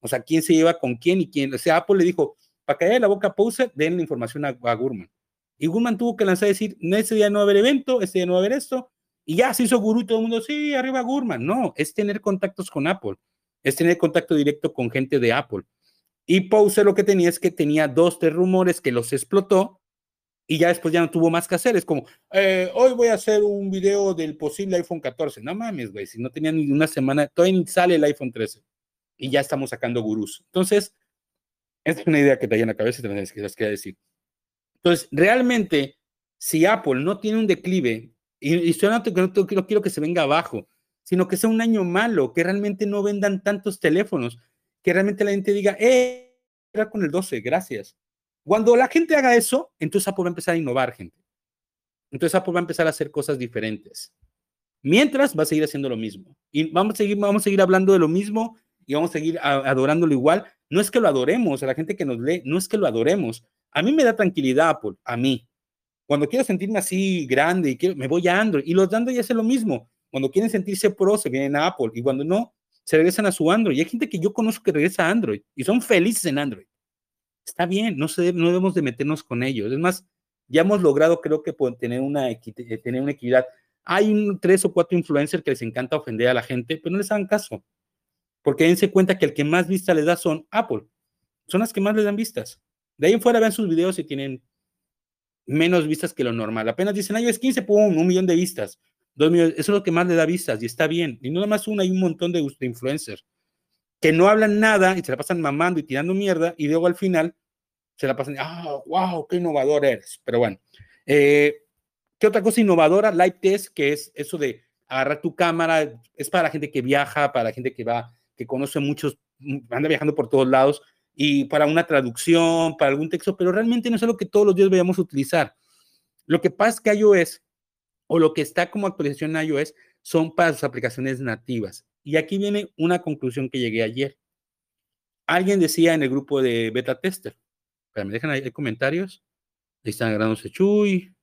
O sea, quién se lleva con quién y quién. O sea, Apple le dijo, para caer la boca pause, den la información a, a Gurman. Y Gurman tuvo que lanzar y decir, ese día no va a haber evento, este día no va a haber esto, y ya se hizo gurú todo el mundo, sí, arriba Gurman. No, es tener contactos con Apple, es tener contacto directo con gente de Apple. Y Pause lo que tenía es que tenía dos, tres rumores que los explotó y ya después ya no tuvo más que hacer. Es como, eh, hoy voy a hacer un video del posible iPhone 14. No mames, güey, si no tenía ni una semana, todavía ni sale el iPhone 13 y ya estamos sacando gurús. Entonces, esta es una idea que te en la cabeza y te quería decir. Entonces, realmente, si Apple no tiene un declive, y, y hablando que no, no quiero que se venga abajo, sino que sea un año malo, que realmente no vendan tantos teléfonos, que realmente la gente diga, eh, con el 12, gracias. Cuando la gente haga eso, entonces Apple va a empezar a innovar, gente. Entonces Apple va a empezar a hacer cosas diferentes. Mientras va a seguir haciendo lo mismo. Y vamos a seguir, vamos a seguir hablando de lo mismo y vamos a seguir adorándolo igual. No es que lo adoremos, a la gente que nos lee, no es que lo adoremos. A mí me da tranquilidad Apple, a mí. Cuando quiero sentirme así grande y quiero, me voy a Android. Y los de Android hacen lo mismo. Cuando quieren sentirse pro, se vienen a Apple. Y cuando no, se regresan a su Android. Y hay gente que yo conozco que regresa a Android y son felices en Android. Está bien, no, se, no debemos de meternos con ellos. Es más, ya hemos logrado, creo que, tener una, eh, tener una equidad. Hay un, tres o cuatro influencers que les encanta ofender a la gente, pero no les hagan caso porque dense cuenta que el que más vista les da son Apple. Son las que más les dan vistas. De ahí en fuera vean sus videos y tienen menos vistas que lo normal. Apenas dicen, ay, es 15, pum, un millón de vistas. Dos millones, eso es lo que más le da vistas y está bien. Y no nada más uno, hay un montón de, influencers que no hablan nada y se la pasan mamando y tirando mierda y luego al final se la pasan, ah, wow, qué innovador eres. Pero bueno, eh, ¿qué otra cosa innovadora? Live Test, que es eso de agarrar tu cámara, es para la gente que viaja, para la gente que va que conoce muchos, mm, anda viajando por todos lados, y para una traducción, para algún texto, pero realmente no es algo que todos los días vayamos a utilizar. Lo que pasa es que iOS, o lo que está como actualización en iOS, son para sus aplicaciones nativas. Y aquí viene una conclusión que llegué ayer. Alguien decía en el grupo de beta tester, me dejan ahí comentarios. Ahí están agradándose Chuy,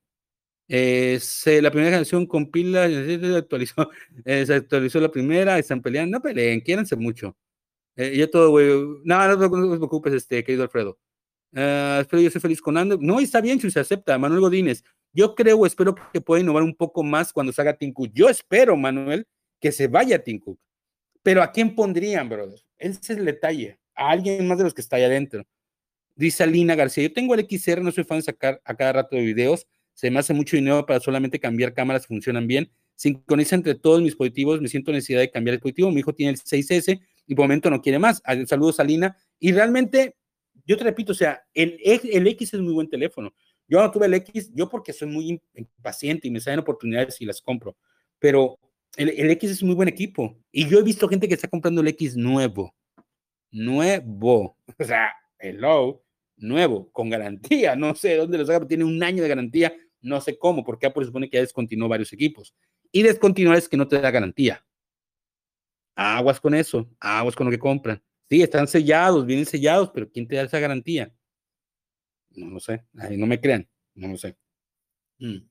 eh, la primera canción compila, (laughs) se actualizó, eh, se actualizó la primera, están peleando, no peleen, quiéranse mucho. Eh, yo todo, güey, no, no, te preocupes, este, querido Alfredo. Uh, espero yo soy feliz con. No, está bien si se acepta, Manuel Godínez. Yo creo, espero que pueda innovar un poco más cuando salga Tim Cook. Yo espero, Manuel, que se vaya Tim Cook. Pero ¿a quién pondrían, brother? Ese es el detalle. A alguien más de los que está ahí adentro. Dice Alina García, yo tengo el XR, no soy fan de sacar a cada rato de videos se me hace mucho dinero para solamente cambiar cámaras que funcionan bien. Sincroniza entre todos mis dispositivos, me siento necesidad de cambiar el dispositivo. Mi hijo tiene el 6S y por momento no quiere más. Saludos, Salina. Y realmente, yo te repito, o sea, el, el X es muy buen teléfono. Yo no tuve el X, yo porque soy muy impaciente y me salen oportunidades y las compro. Pero el, el, X es muy buen equipo. Y yo he visto gente que está comprando el X nuevo. Nuevo. O sea, hello, nuevo, con garantía. No sé dónde lo saca, tiene un año de garantía no sé cómo, porque Apple supone que ya descontinuó varios equipos. Y descontinuar es que no te da garantía. Aguas con eso, aguas con lo que compran. Sí, están sellados, vienen sellados, pero ¿quién te da esa garantía? No lo sé, ahí no me crean, no lo sé. Mm.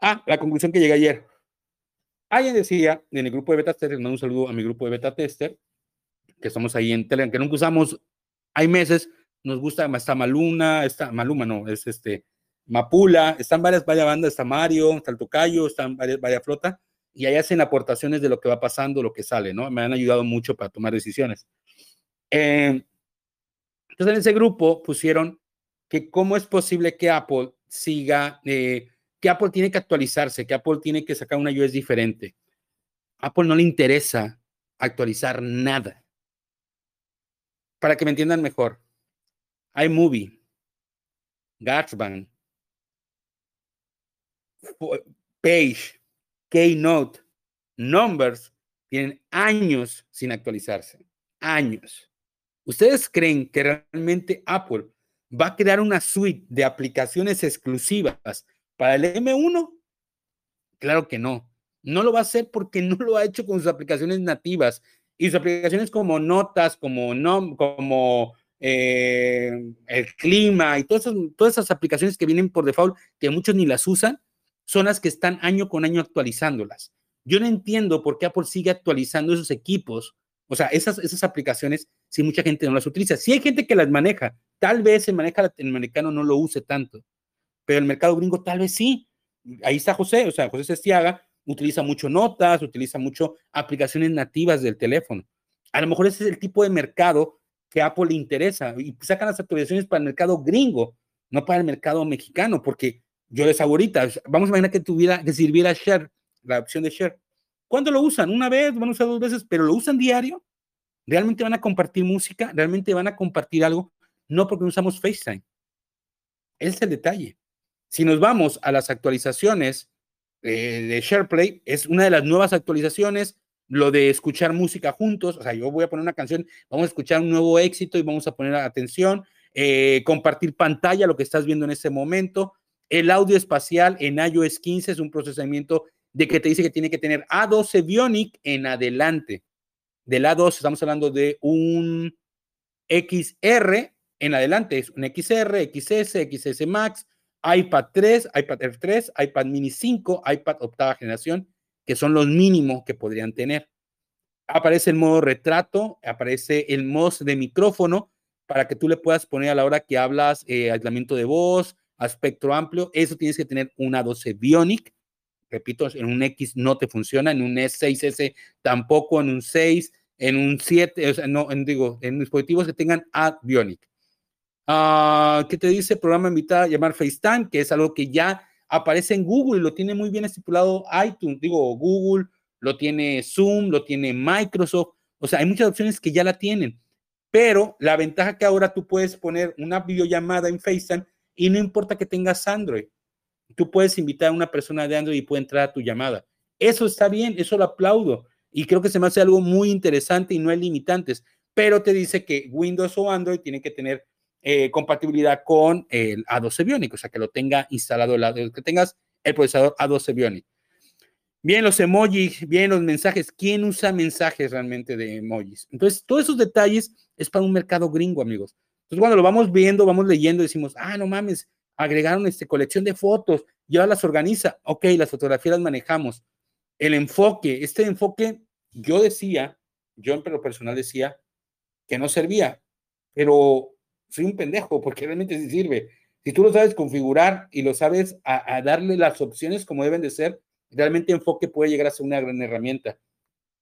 Ah, la conclusión que llegué ayer. Alguien decía en el grupo de beta tester, un saludo a mi grupo de beta tester, que estamos ahí en Telegram, que nunca usamos, hay meses, nos gusta, está Maluna, está Maluma, no, es este, Mapula, están varias, varias bandas, está Mario, está el Tocayo, están varias, varias flota, y ahí hacen aportaciones de lo que va pasando, lo que sale, ¿no? Me han ayudado mucho para tomar decisiones. Eh, entonces en ese grupo pusieron que cómo es posible que Apple siga, eh, que Apple tiene que actualizarse, que Apple tiene que sacar una iOS diferente. Apple no le interesa actualizar nada. Para que me entiendan mejor, iMovie, GarageBand, Page, Keynote, Numbers, tienen años sin actualizarse. Años. ¿Ustedes creen que realmente Apple va a crear una suite de aplicaciones exclusivas para el M1? Claro que no. No lo va a hacer porque no lo ha hecho con sus aplicaciones nativas y sus aplicaciones como Notas, como, como eh, el clima y todas todas esas aplicaciones que vienen por default, que muchos ni las usan, son las que están año con año actualizándolas. Yo no entiendo por qué Apple sigue actualizando esos equipos, o sea, esas, esas aplicaciones, si mucha gente no las utiliza. Si hay gente que las maneja, tal vez el maneja latinoamericano no lo use tanto, pero el mercado gringo tal vez sí. Ahí está José, o sea, José Sestiaga utiliza mucho notas, utiliza mucho aplicaciones nativas del teléfono. A lo mejor ese es el tipo de mercado que Apple le interesa y sacan las actualizaciones para el mercado gringo, no para el mercado mexicano, porque yo les hago ahorita, vamos a imaginar que tuviera, que sirviera Share, la opción de Share. ¿Cuándo lo usan? Una vez, van a usar dos veces, pero lo usan diario. ¿Realmente van a compartir música? ¿Realmente van a compartir algo? No porque no usamos FaceTime. Ese es el detalle. Si nos vamos a las actualizaciones eh, de SharePlay, es una de las nuevas actualizaciones, lo de escuchar música juntos, o sea, yo voy a poner una canción, vamos a escuchar un nuevo éxito y vamos a poner atención, eh, compartir pantalla, lo que estás viendo en ese momento, el audio espacial en iOS 15 es un procesamiento de que te dice que tiene que tener A12 Bionic en adelante. Del A2 estamos hablando de un XR en adelante, es un XR, XS, XS Max, iPad 3, iPad Air 3, iPad Mini 5, iPad octava generación, que son los mínimos que podrían tener. Aparece el modo retrato, aparece el modo de micrófono para que tú le puedas poner a la hora que hablas eh, aislamiento de voz, aspecto amplio. Eso tienes que tener una 12 Bionic. Repito, en un X no te funciona, en un S6S tampoco, en un 6, en un 7, o sea, no, en, digo, en dispositivos que tengan A Bionic. Uh, ¿Qué te dice? Programa invitado a llamar FaceTime, que es algo que ya aparece en Google y lo tiene muy bien estipulado iTunes, digo Google, lo tiene Zoom, lo tiene Microsoft, o sea, hay muchas opciones que ya la tienen, pero la ventaja que ahora tú puedes poner una videollamada en FaceTime y no importa que tengas Android, tú puedes invitar a una persona de Android y puede entrar a tu llamada. Eso está bien, eso lo aplaudo y creo que se me hace algo muy interesante y no hay limitantes, pero te dice que Windows o Android tienen que tener eh, compatibilidad con el A12 Bionic, o sea, que lo tenga instalado, el, que tengas el procesador A12 Bionic. Bien los emojis, bien los mensajes. ¿Quién usa mensajes realmente de emojis? Entonces, todos esos detalles es para un mercado gringo, amigos. Entonces, cuando lo vamos viendo, vamos leyendo, decimos, ah, no mames, agregaron esta colección de fotos, ya las organiza. Ok, las fotografías las manejamos. El enfoque, este enfoque, yo decía, yo en lo personal decía que no servía, pero soy un pendejo, porque realmente sí sirve. Si tú lo sabes configurar y lo sabes a, darle las opciones como deben de ser, realmente enfoque puede llegar a ser una gran herramienta.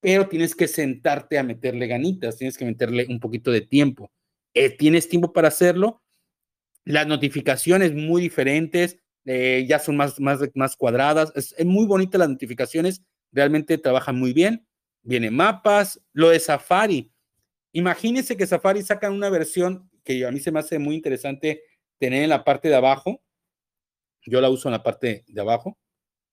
Pero tienes que sentarte a meterle ganitas, tienes que meterle un poquito de tiempo. Eh, ¿Tienes tiempo para hacerlo? Las notificaciones muy diferentes, eh, ya son más, más, más cuadradas. Es, muy bonita las notificaciones, realmente trabajan muy bien. Vienen mapas, lo de Safari. Imagínense que Safari sacan una versión que a mí se me hace muy interesante tener en la parte de abajo. Yo la uso en la parte de abajo.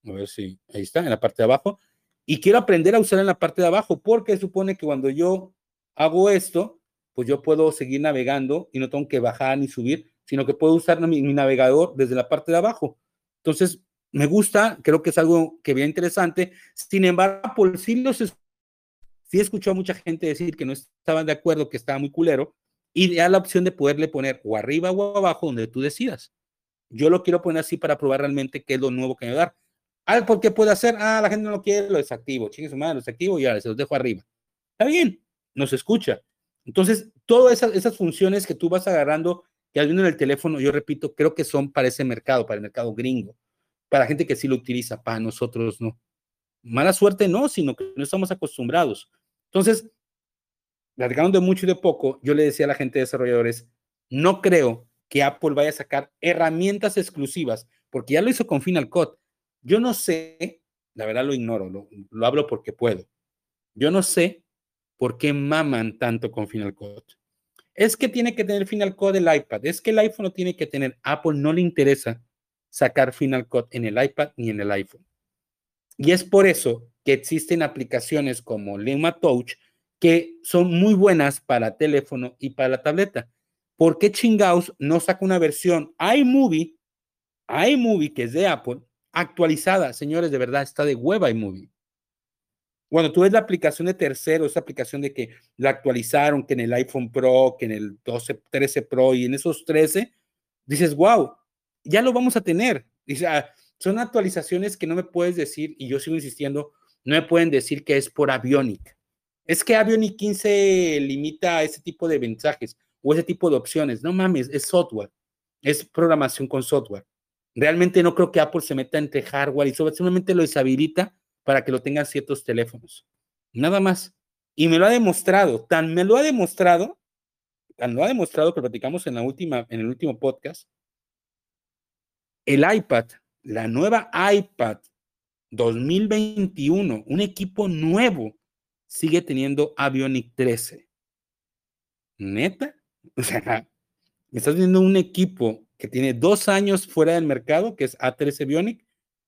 A ver si ahí está, en la parte de abajo. Y quiero aprender a usar en la parte de abajo porque supone que cuando yo hago esto, pues yo puedo seguir navegando y no tengo que bajar ni subir, sino que puedo usar mi, navegador desde la parte de abajo. Entonces, me gusta, creo que es algo que bien interesante. Sin embargo, por sí los sí escuchó a mucha gente decir que no estaban de acuerdo, que estaba muy culero, y da la opción de poderle poner o arriba o abajo donde tú decidas. Yo lo quiero poner así para probar realmente qué es lo nuevo que me va a dar. Ah, ¿por qué puede hacer? Ah, la gente no lo quiere, lo desactivo. Chingue su madre, lo desactivo y ahora se los dejo arriba. Está bien, nos escucha. Entonces, todas esas, funciones que tú vas agarrando, que al en el teléfono, yo repito, creo que son para ese mercado, para el mercado gringo, para gente que sí lo utiliza, para nosotros no. Mala suerte no, sino que no estamos acostumbrados. Entonces, platicando de mucho y de poco, yo le decía a la gente de desarrolladores, no creo que Apple vaya a sacar herramientas exclusivas, porque ya lo hizo con Final Cut. Yo no sé, la verdad lo ignoro, lo, lo hablo porque puedo. Yo no sé por qué maman tanto con Final Cut. Es que tiene que tener Final Cut el iPad, es que el iPhone tiene que tener. Apple no le interesa sacar Final Cut en el iPad ni en el iPhone. Y es por eso que existen aplicaciones como Lima Touch que son muy buenas para teléfono y para la tableta. ¿Por qué chingaos no saca una versión iMovie, iMovie que es de Apple, actualizada? Señores, de verdad, está de hueva iMovie. Cuando tú ves la aplicación de tercero, esa aplicación de que la actualizaron, que en el iPhone Pro, que en el 12, 13 Pro y en esos 13, dices, wow, ya lo vamos a tener. Dice, ah, son actualizaciones que no me puedes decir, y yo sigo insistiendo, no me pueden decir que es por Avionic. Es que Avionic 15 limita ese tipo de mensajes o ese tipo de opciones. No mames, es software, es programación con software. Realmente no creo que Apple se meta entre hardware y software, simplemente lo deshabilita para que lo tengan ciertos teléfonos. Nada más. Y me lo ha demostrado, tan me lo ha demostrado, tan lo ha demostrado que platicamos en la última, en el último podcast. El iPad, la nueva iPad 2021, un equipo nuevo, sigue teniendo Avionic 13. ¿Neta? (laughs) O sea, me estás viendo un equipo que tiene dos años fuera del mercado, que es A13 Bionic.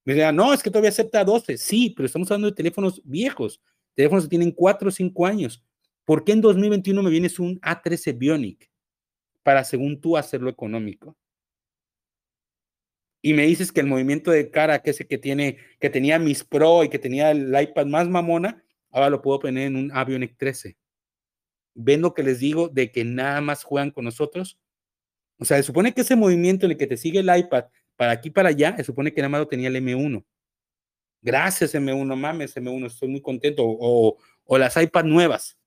Me dirán, no, es que todavía acepta 12. Sí, pero estamos hablando de teléfonos viejos, teléfonos que tienen 4 o 5 años. ¿Por qué en 2021 me vienes un A13 Bionic? Para, según tú, hacerlo económico. Y me dices que el movimiento de cara que ese que tiene, que tenía mis Pro y que tenía el iPad más mamona, ahora lo puedo poner en un Avionic 13 ven lo que les digo de que nada más juegan con nosotros. O sea, se supone que ese movimiento en el que te sigue el iPad para aquí para allá, se supone que nada más tenía el M1. Gracias M1, mames M1, estoy muy contento. O, o las iPad nuevas,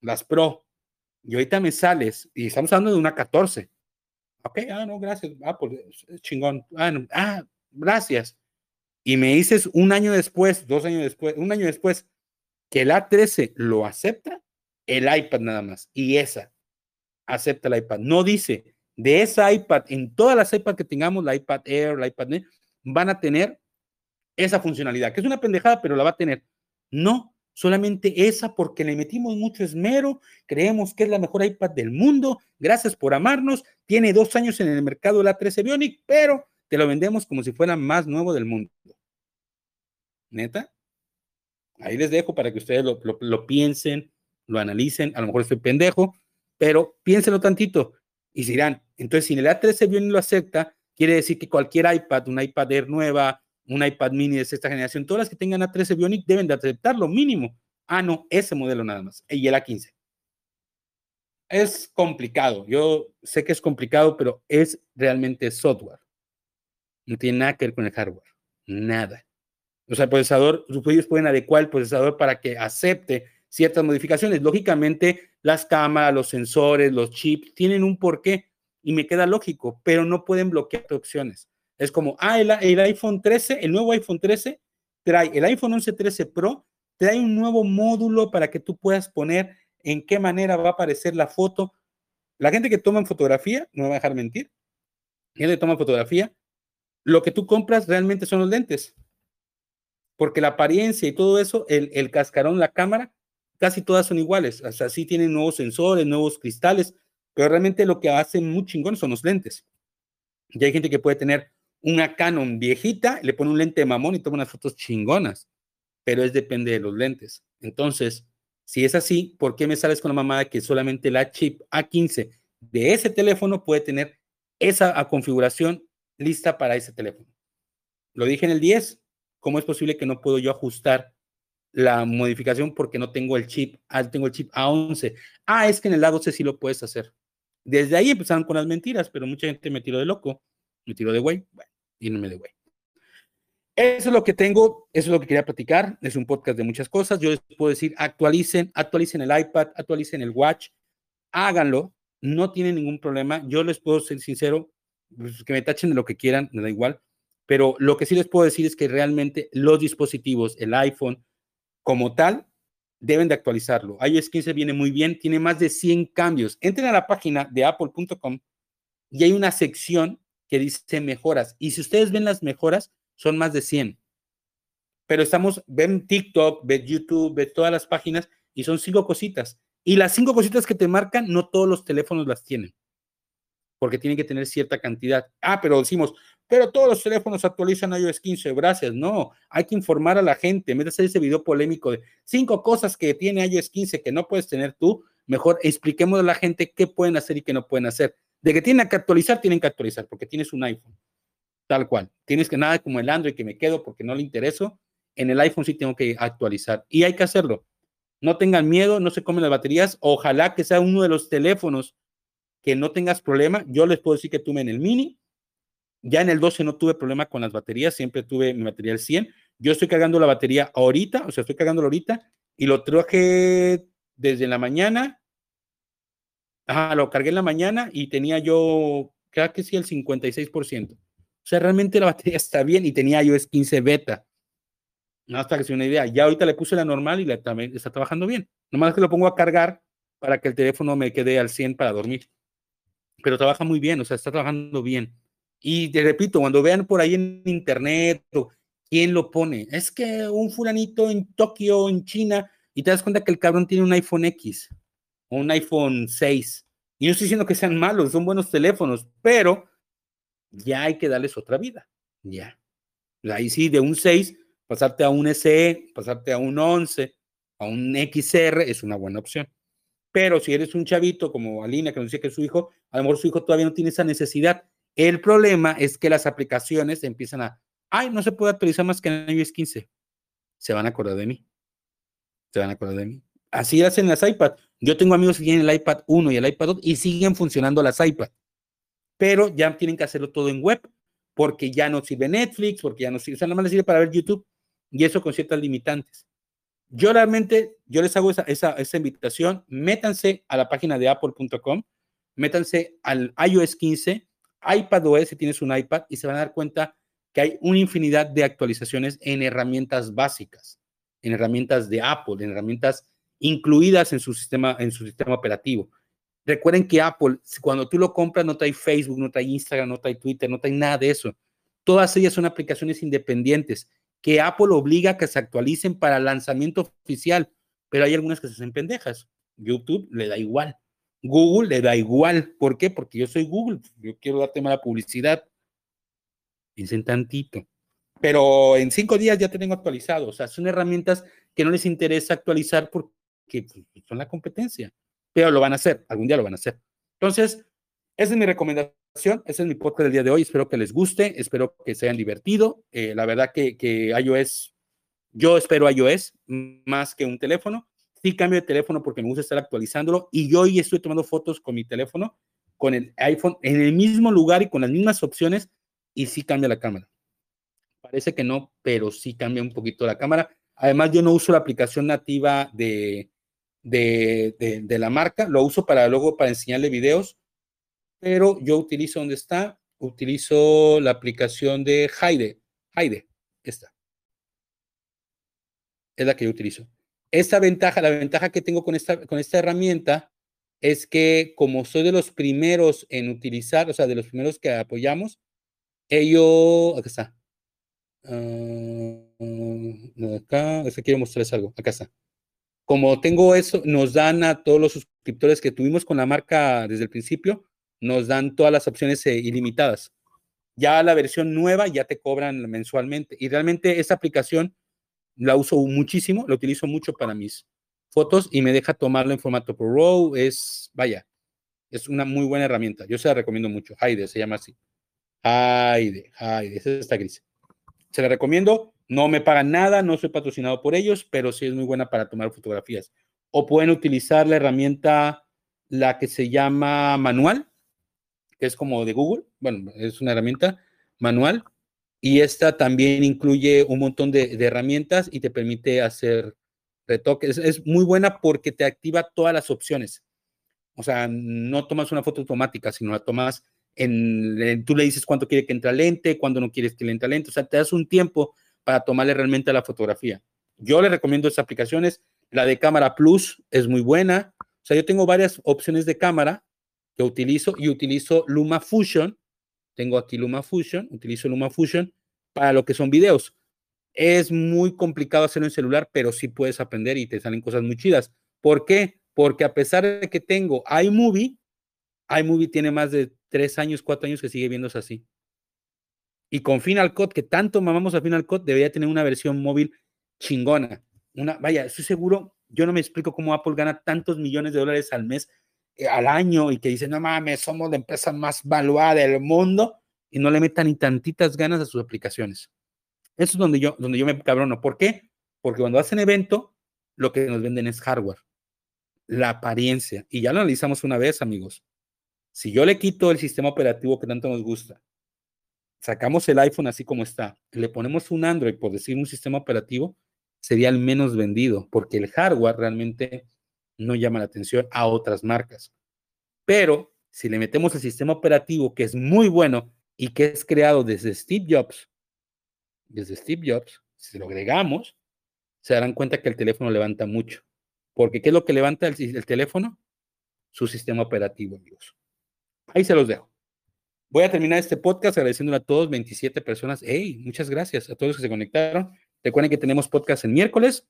las Pro. Y ahorita me sales, y estamos hablando de una 14. Ok, ah, no, gracias. Ah, pues chingón. Ah, ah, gracias. Y me dices un año después, dos años después, un año después, que el A13 lo acepta, el iPad nada más. Y esa acepta el iPad. No dice de esa iPad, en todas las iPad que tengamos, la iPad Air, la iPad Net, van a tener esa funcionalidad, que es una pendejada, pero la va a tener. No, solamente esa porque le metimos mucho esmero, creemos que es la mejor iPad del mundo, gracias por amarnos, tiene dos años en el mercado la 13 Bionic, pero te lo vendemos como si fuera más nuevo del mundo. ¿Neta? Ahí les dejo para que ustedes lo, lo piensen, lo analicen, a lo mejor estoy pendejo, pero piénsenlo tantito y dirán, entonces si el A13 Bionic lo acepta, quiere decir que cualquier iPad, una iPad Air nueva, un iPad mini de sexta generación, todas las que tengan A13 Bionic deben de aceptarlo mínimo. Ah, no, ese modelo nada más, y el A15. Es complicado, yo sé que es complicado, pero es realmente software. No tiene nada que ver con el hardware, nada. O sea, el procesador, ellos pueden adecuar el procesador para que acepte ciertas modificaciones. Lógicamente, las cámaras, los sensores, los chips tienen un porqué y me queda lógico, pero no pueden bloquear opciones. Es como, ah, el, iPhone 13, el nuevo iPhone 13 trae el iPhone 11 13 Pro, trae un nuevo módulo para que tú puedas poner en qué manera va a aparecer la foto. La gente que toma fotografía, no me va a dejar mentir, gente que toma fotografía, lo que tú compras realmente son los lentes. Porque la apariencia y todo eso, el, el cascarón, la cámara, casi todas son iguales. O sea, sí tienen nuevos sensores, nuevos cristales, pero realmente lo que hacen muy chingón son los lentes. Y hay gente que puede tener una Canon viejita, le pone un lente de mamón y toma unas fotos chingonas, pero es depende de los lentes. Entonces, si es así, ¿por qué me sales con la mamada que solamente la chip A15 de ese teléfono puede tener esa configuración lista para ese teléfono? Lo dije en el 10, ¿cómo es posible que no puedo yo ajustar la modificación porque no tengo el chip, ah, tengo el chip A11. Ah, es que en el A12 sí lo puedes hacer. Desde ahí empezaron con las mentiras, pero mucha gente me tiró de loco, me tiró de güey, bueno, y no me de güey. Eso es lo que tengo, eso es lo que quería platicar. Es un podcast de muchas cosas. Yo les puedo decir, actualicen, actualicen el iPad, actualicen el Watch, háganlo, no tienen ningún problema. Yo les puedo ser sincero, pues, que me tachen de lo que quieran, me da igual. Pero lo que sí les puedo decir es que realmente los dispositivos, el iPhone, como tal, deben de actualizarlo. iOS 15 viene muy bien, tiene más de 100 cambios. Entren a la página de apple.com y hay una sección que dice mejoras. Y si ustedes ven las mejoras, son más de 100. Pero estamos, ven TikTok, ven YouTube, ven todas las páginas y son cinco cositas. Y las cinco cositas que te marcan, no todos los teléfonos las tienen. Porque tienen que tener cierta cantidad. Ah, pero decimos, pero todos los teléfonos actualizan iOS 15, gracias. No, hay que informar a la gente. Hacer ese video polémico de cinco cosas que tiene iOS 15 que no puedes tener tú, mejor expliquemos a la gente qué pueden hacer y qué no pueden hacer. De que tienen que actualizar, tienen que actualizar porque tienes un iPhone. Tal cual. Tienes que nada como el Android que me quedo porque no le intereso En el iPhone sí tengo que actualizar y hay que hacerlo. No tengan miedo, no se comen las baterías. Ojalá que sea uno de los teléfonos que no tengas problema. Yo les puedo decir que tuve en el mini. Ya en el 12 no tuve problema con las baterías, siempre tuve mi batería al 100. Yo estoy cargando la batería ahorita, o sea, estoy cargándolo ahorita y lo traje desde la mañana. Ajá, lo cargué en la mañana y tenía yo, creo que sí, el 56%. O sea, realmente la batería (laughs) está bien y tenía iOS 15 beta. No, hasta que sea una idea. Ya ahorita le puse la normal y también está trabajando bien. Nomás que lo pongo a cargar para que el teléfono me quede al 100 para dormir. Pero trabaja muy bien, o sea, está trabajando bien. Y te repito, cuando vean por ahí en internet quién lo pone, es que un fulanito en Tokio, en China, y te das cuenta que el cabrón tiene un iPhone X o un iPhone 6. Y no estoy diciendo que sean malos, son buenos teléfonos, pero ya hay que darles otra vida. Ya. Ahí sí, de un 6 pasarte a un SE, pasarte a un 11, a un XR es una buena opción. Pero si eres un chavito como Alina, que nos decía que es su hijo, a lo mejor su hijo todavía no tiene esa necesidad. El problema es que las aplicaciones empiezan a, ay, no se puede actualizar más que en iOS 15. Se van a acordar de mí. Se van a acordar de mí. Así hacen las iPad. Yo tengo amigos que tienen el iPad 1 y el iPad 2 y siguen funcionando las iPad. Pero ya tienen que hacerlo todo en web porque ya no sirve Netflix, porque ya no sirve, o sea, nada más les sirve para ver YouTube y eso con ciertas limitantes. Yo realmente, yo les hago esa, esa, invitación, métanse a la página de apple.com, métanse al iOS 15, iPadOS si tienes un iPad y se van a dar cuenta que hay una infinidad de actualizaciones en herramientas básicas, en herramientas de Apple, en herramientas incluidas en su sistema, en su sistema operativo. Recuerden que Apple, cuando tú lo compras, no trae Facebook, no trae Instagram, no trae Twitter, no trae nada de eso. Todas ellas son aplicaciones independientes que Apple obliga a que se actualicen para lanzamiento oficial, pero hay algunas que se hacen pendejas. YouTube le da igual. Google le da igual. ¿Por qué? Porque yo soy Google. Yo quiero darte mala publicidad. Piensen tantito. Pero en cinco días ya te tengo actualizado. O sea, son herramientas que no les interesa actualizar porque pues, son la competencia. Pero lo van a hacer. Algún día lo van a hacer. Entonces, esa es mi recomendación ese es mi podcast del día de hoy. Espero que les guste, espero que se hayan divertido. Eh, la verdad que, que iOS, yo espero iOS más que un teléfono. Sí cambio de teléfono porque me gusta estar actualizándolo y yo hoy estoy tomando fotos con mi teléfono, con el iPhone en el mismo lugar y con las mismas opciones y sí cambia la cámara. Parece que no, pero sí cambia un poquito la cámara. Además, yo no uso la aplicación nativa de, de, de, la marca, lo uso para luego para enseñarle videos pero yo utilizo, ¿dónde está? Utilizo la aplicación de Haide. Haide, esta. Es la que yo utilizo. Esta ventaja, la ventaja que tengo con esta, con esta herramienta es que como soy de los primeros en utilizar, o sea, de los primeros que apoyamos, ello, acá está. Uh, acá, es quiero mostrarles algo. Acá está. Como tengo eso, nos dan a todos los suscriptores que tuvimos con la marca desde el principio, nos dan todas las opciones eh, ilimitadas. Ya la versión nueva ya te cobran mensualmente y realmente esta aplicación la uso muchísimo, la utilizo mucho para mis fotos y me deja tomarlo en formato Pro Es, vaya, es una muy buena herramienta. Yo se la recomiendo mucho. Haide se llama así. Haide, Haide, es esta gris. Se la recomiendo. No me pagan nada, no soy patrocinado por ellos, pero sí es muy buena para tomar fotografías. O pueden utilizar la herramienta, la que se llama manual, que es como de Google, bueno, es una herramienta manual y esta también incluye un montón de, herramientas y te permite hacer retoques. Es, muy buena porque te activa todas las opciones. O sea, no tomas una foto automática, sino la tomas en, tú le dices cuánto quiere que entre lente, cuándo no quieres que entre lente. O sea, te das un tiempo para tomarle realmente la fotografía. Yo le recomiendo esas aplicaciones. La de cámara plus es muy buena. O sea, yo tengo varias opciones de cámara que utilizo y utilizo LumaFusion. Tengo aquí LumaFusion, utilizo LumaFusion para lo que son videos. Es muy complicado hacerlo en celular, pero sí puedes aprender y te salen cosas muy chidas. ¿Por qué? Porque a pesar de que tengo iMovie, iMovie tiene más de tres años, cuatro años que sigue viéndose así. Y con Final Cut, que tanto mamamos a Final Cut, debería tener una versión móvil chingona. Una, vaya, estoy seguro, yo no me explico cómo Apple gana tantos millones de dólares al mes al año y que dicen, no mames, somos la empresa más valuada del mundo y no le metan ni tantitas ganas a sus aplicaciones. Eso es donde yo, donde yo me cabrono. ¿Por qué? Porque cuando hacen evento, lo que nos venden es hardware, la apariencia. Y ya lo analizamos una vez, amigos. Si yo le quito el sistema operativo que tanto nos gusta, sacamos el iPhone así como está, le ponemos un Android, por decir un sistema operativo, sería el menos vendido, porque el hardware realmente no llama la atención a otras marcas. Pero si le metemos el sistema operativo, que es muy bueno y que es creado desde Steve Jobs, desde Steve Jobs, si lo agregamos, se darán cuenta que el teléfono levanta mucho. Porque ¿qué es lo que levanta el, el teléfono? Su sistema operativo, amigos. Ahí se los dejo. Voy a terminar este podcast agradeciéndole a todos, 27 personas. Hey, muchas gracias a todos los que se conectaron. Recuerden que tenemos podcast el miércoles.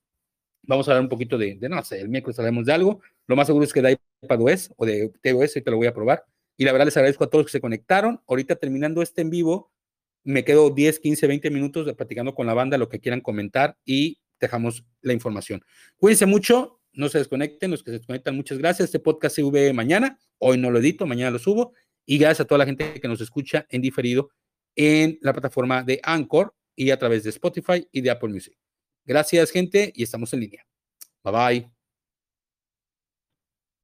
Vamos a hablar un poquito de, no sé, el miércoles hablaremos de algo. Lo más seguro es que de iPadOS o de tvOS, te lo voy a probar. Y la verdad les agradezco a todos que se conectaron. Ahorita terminando este en vivo, me quedo 10, 15, 20 minutos platicando con la banda, lo que quieran comentar y dejamos la información. Cuídense mucho, no se desconecten, los que se desconectan, muchas gracias. Este podcast se sube mañana, hoy no lo edito, mañana lo subo. Y gracias a toda la gente que nos escucha en diferido en la plataforma de Anchor y a través de Spotify y de Apple Music. Gracias, gente, y estamos en línea. Bye bye.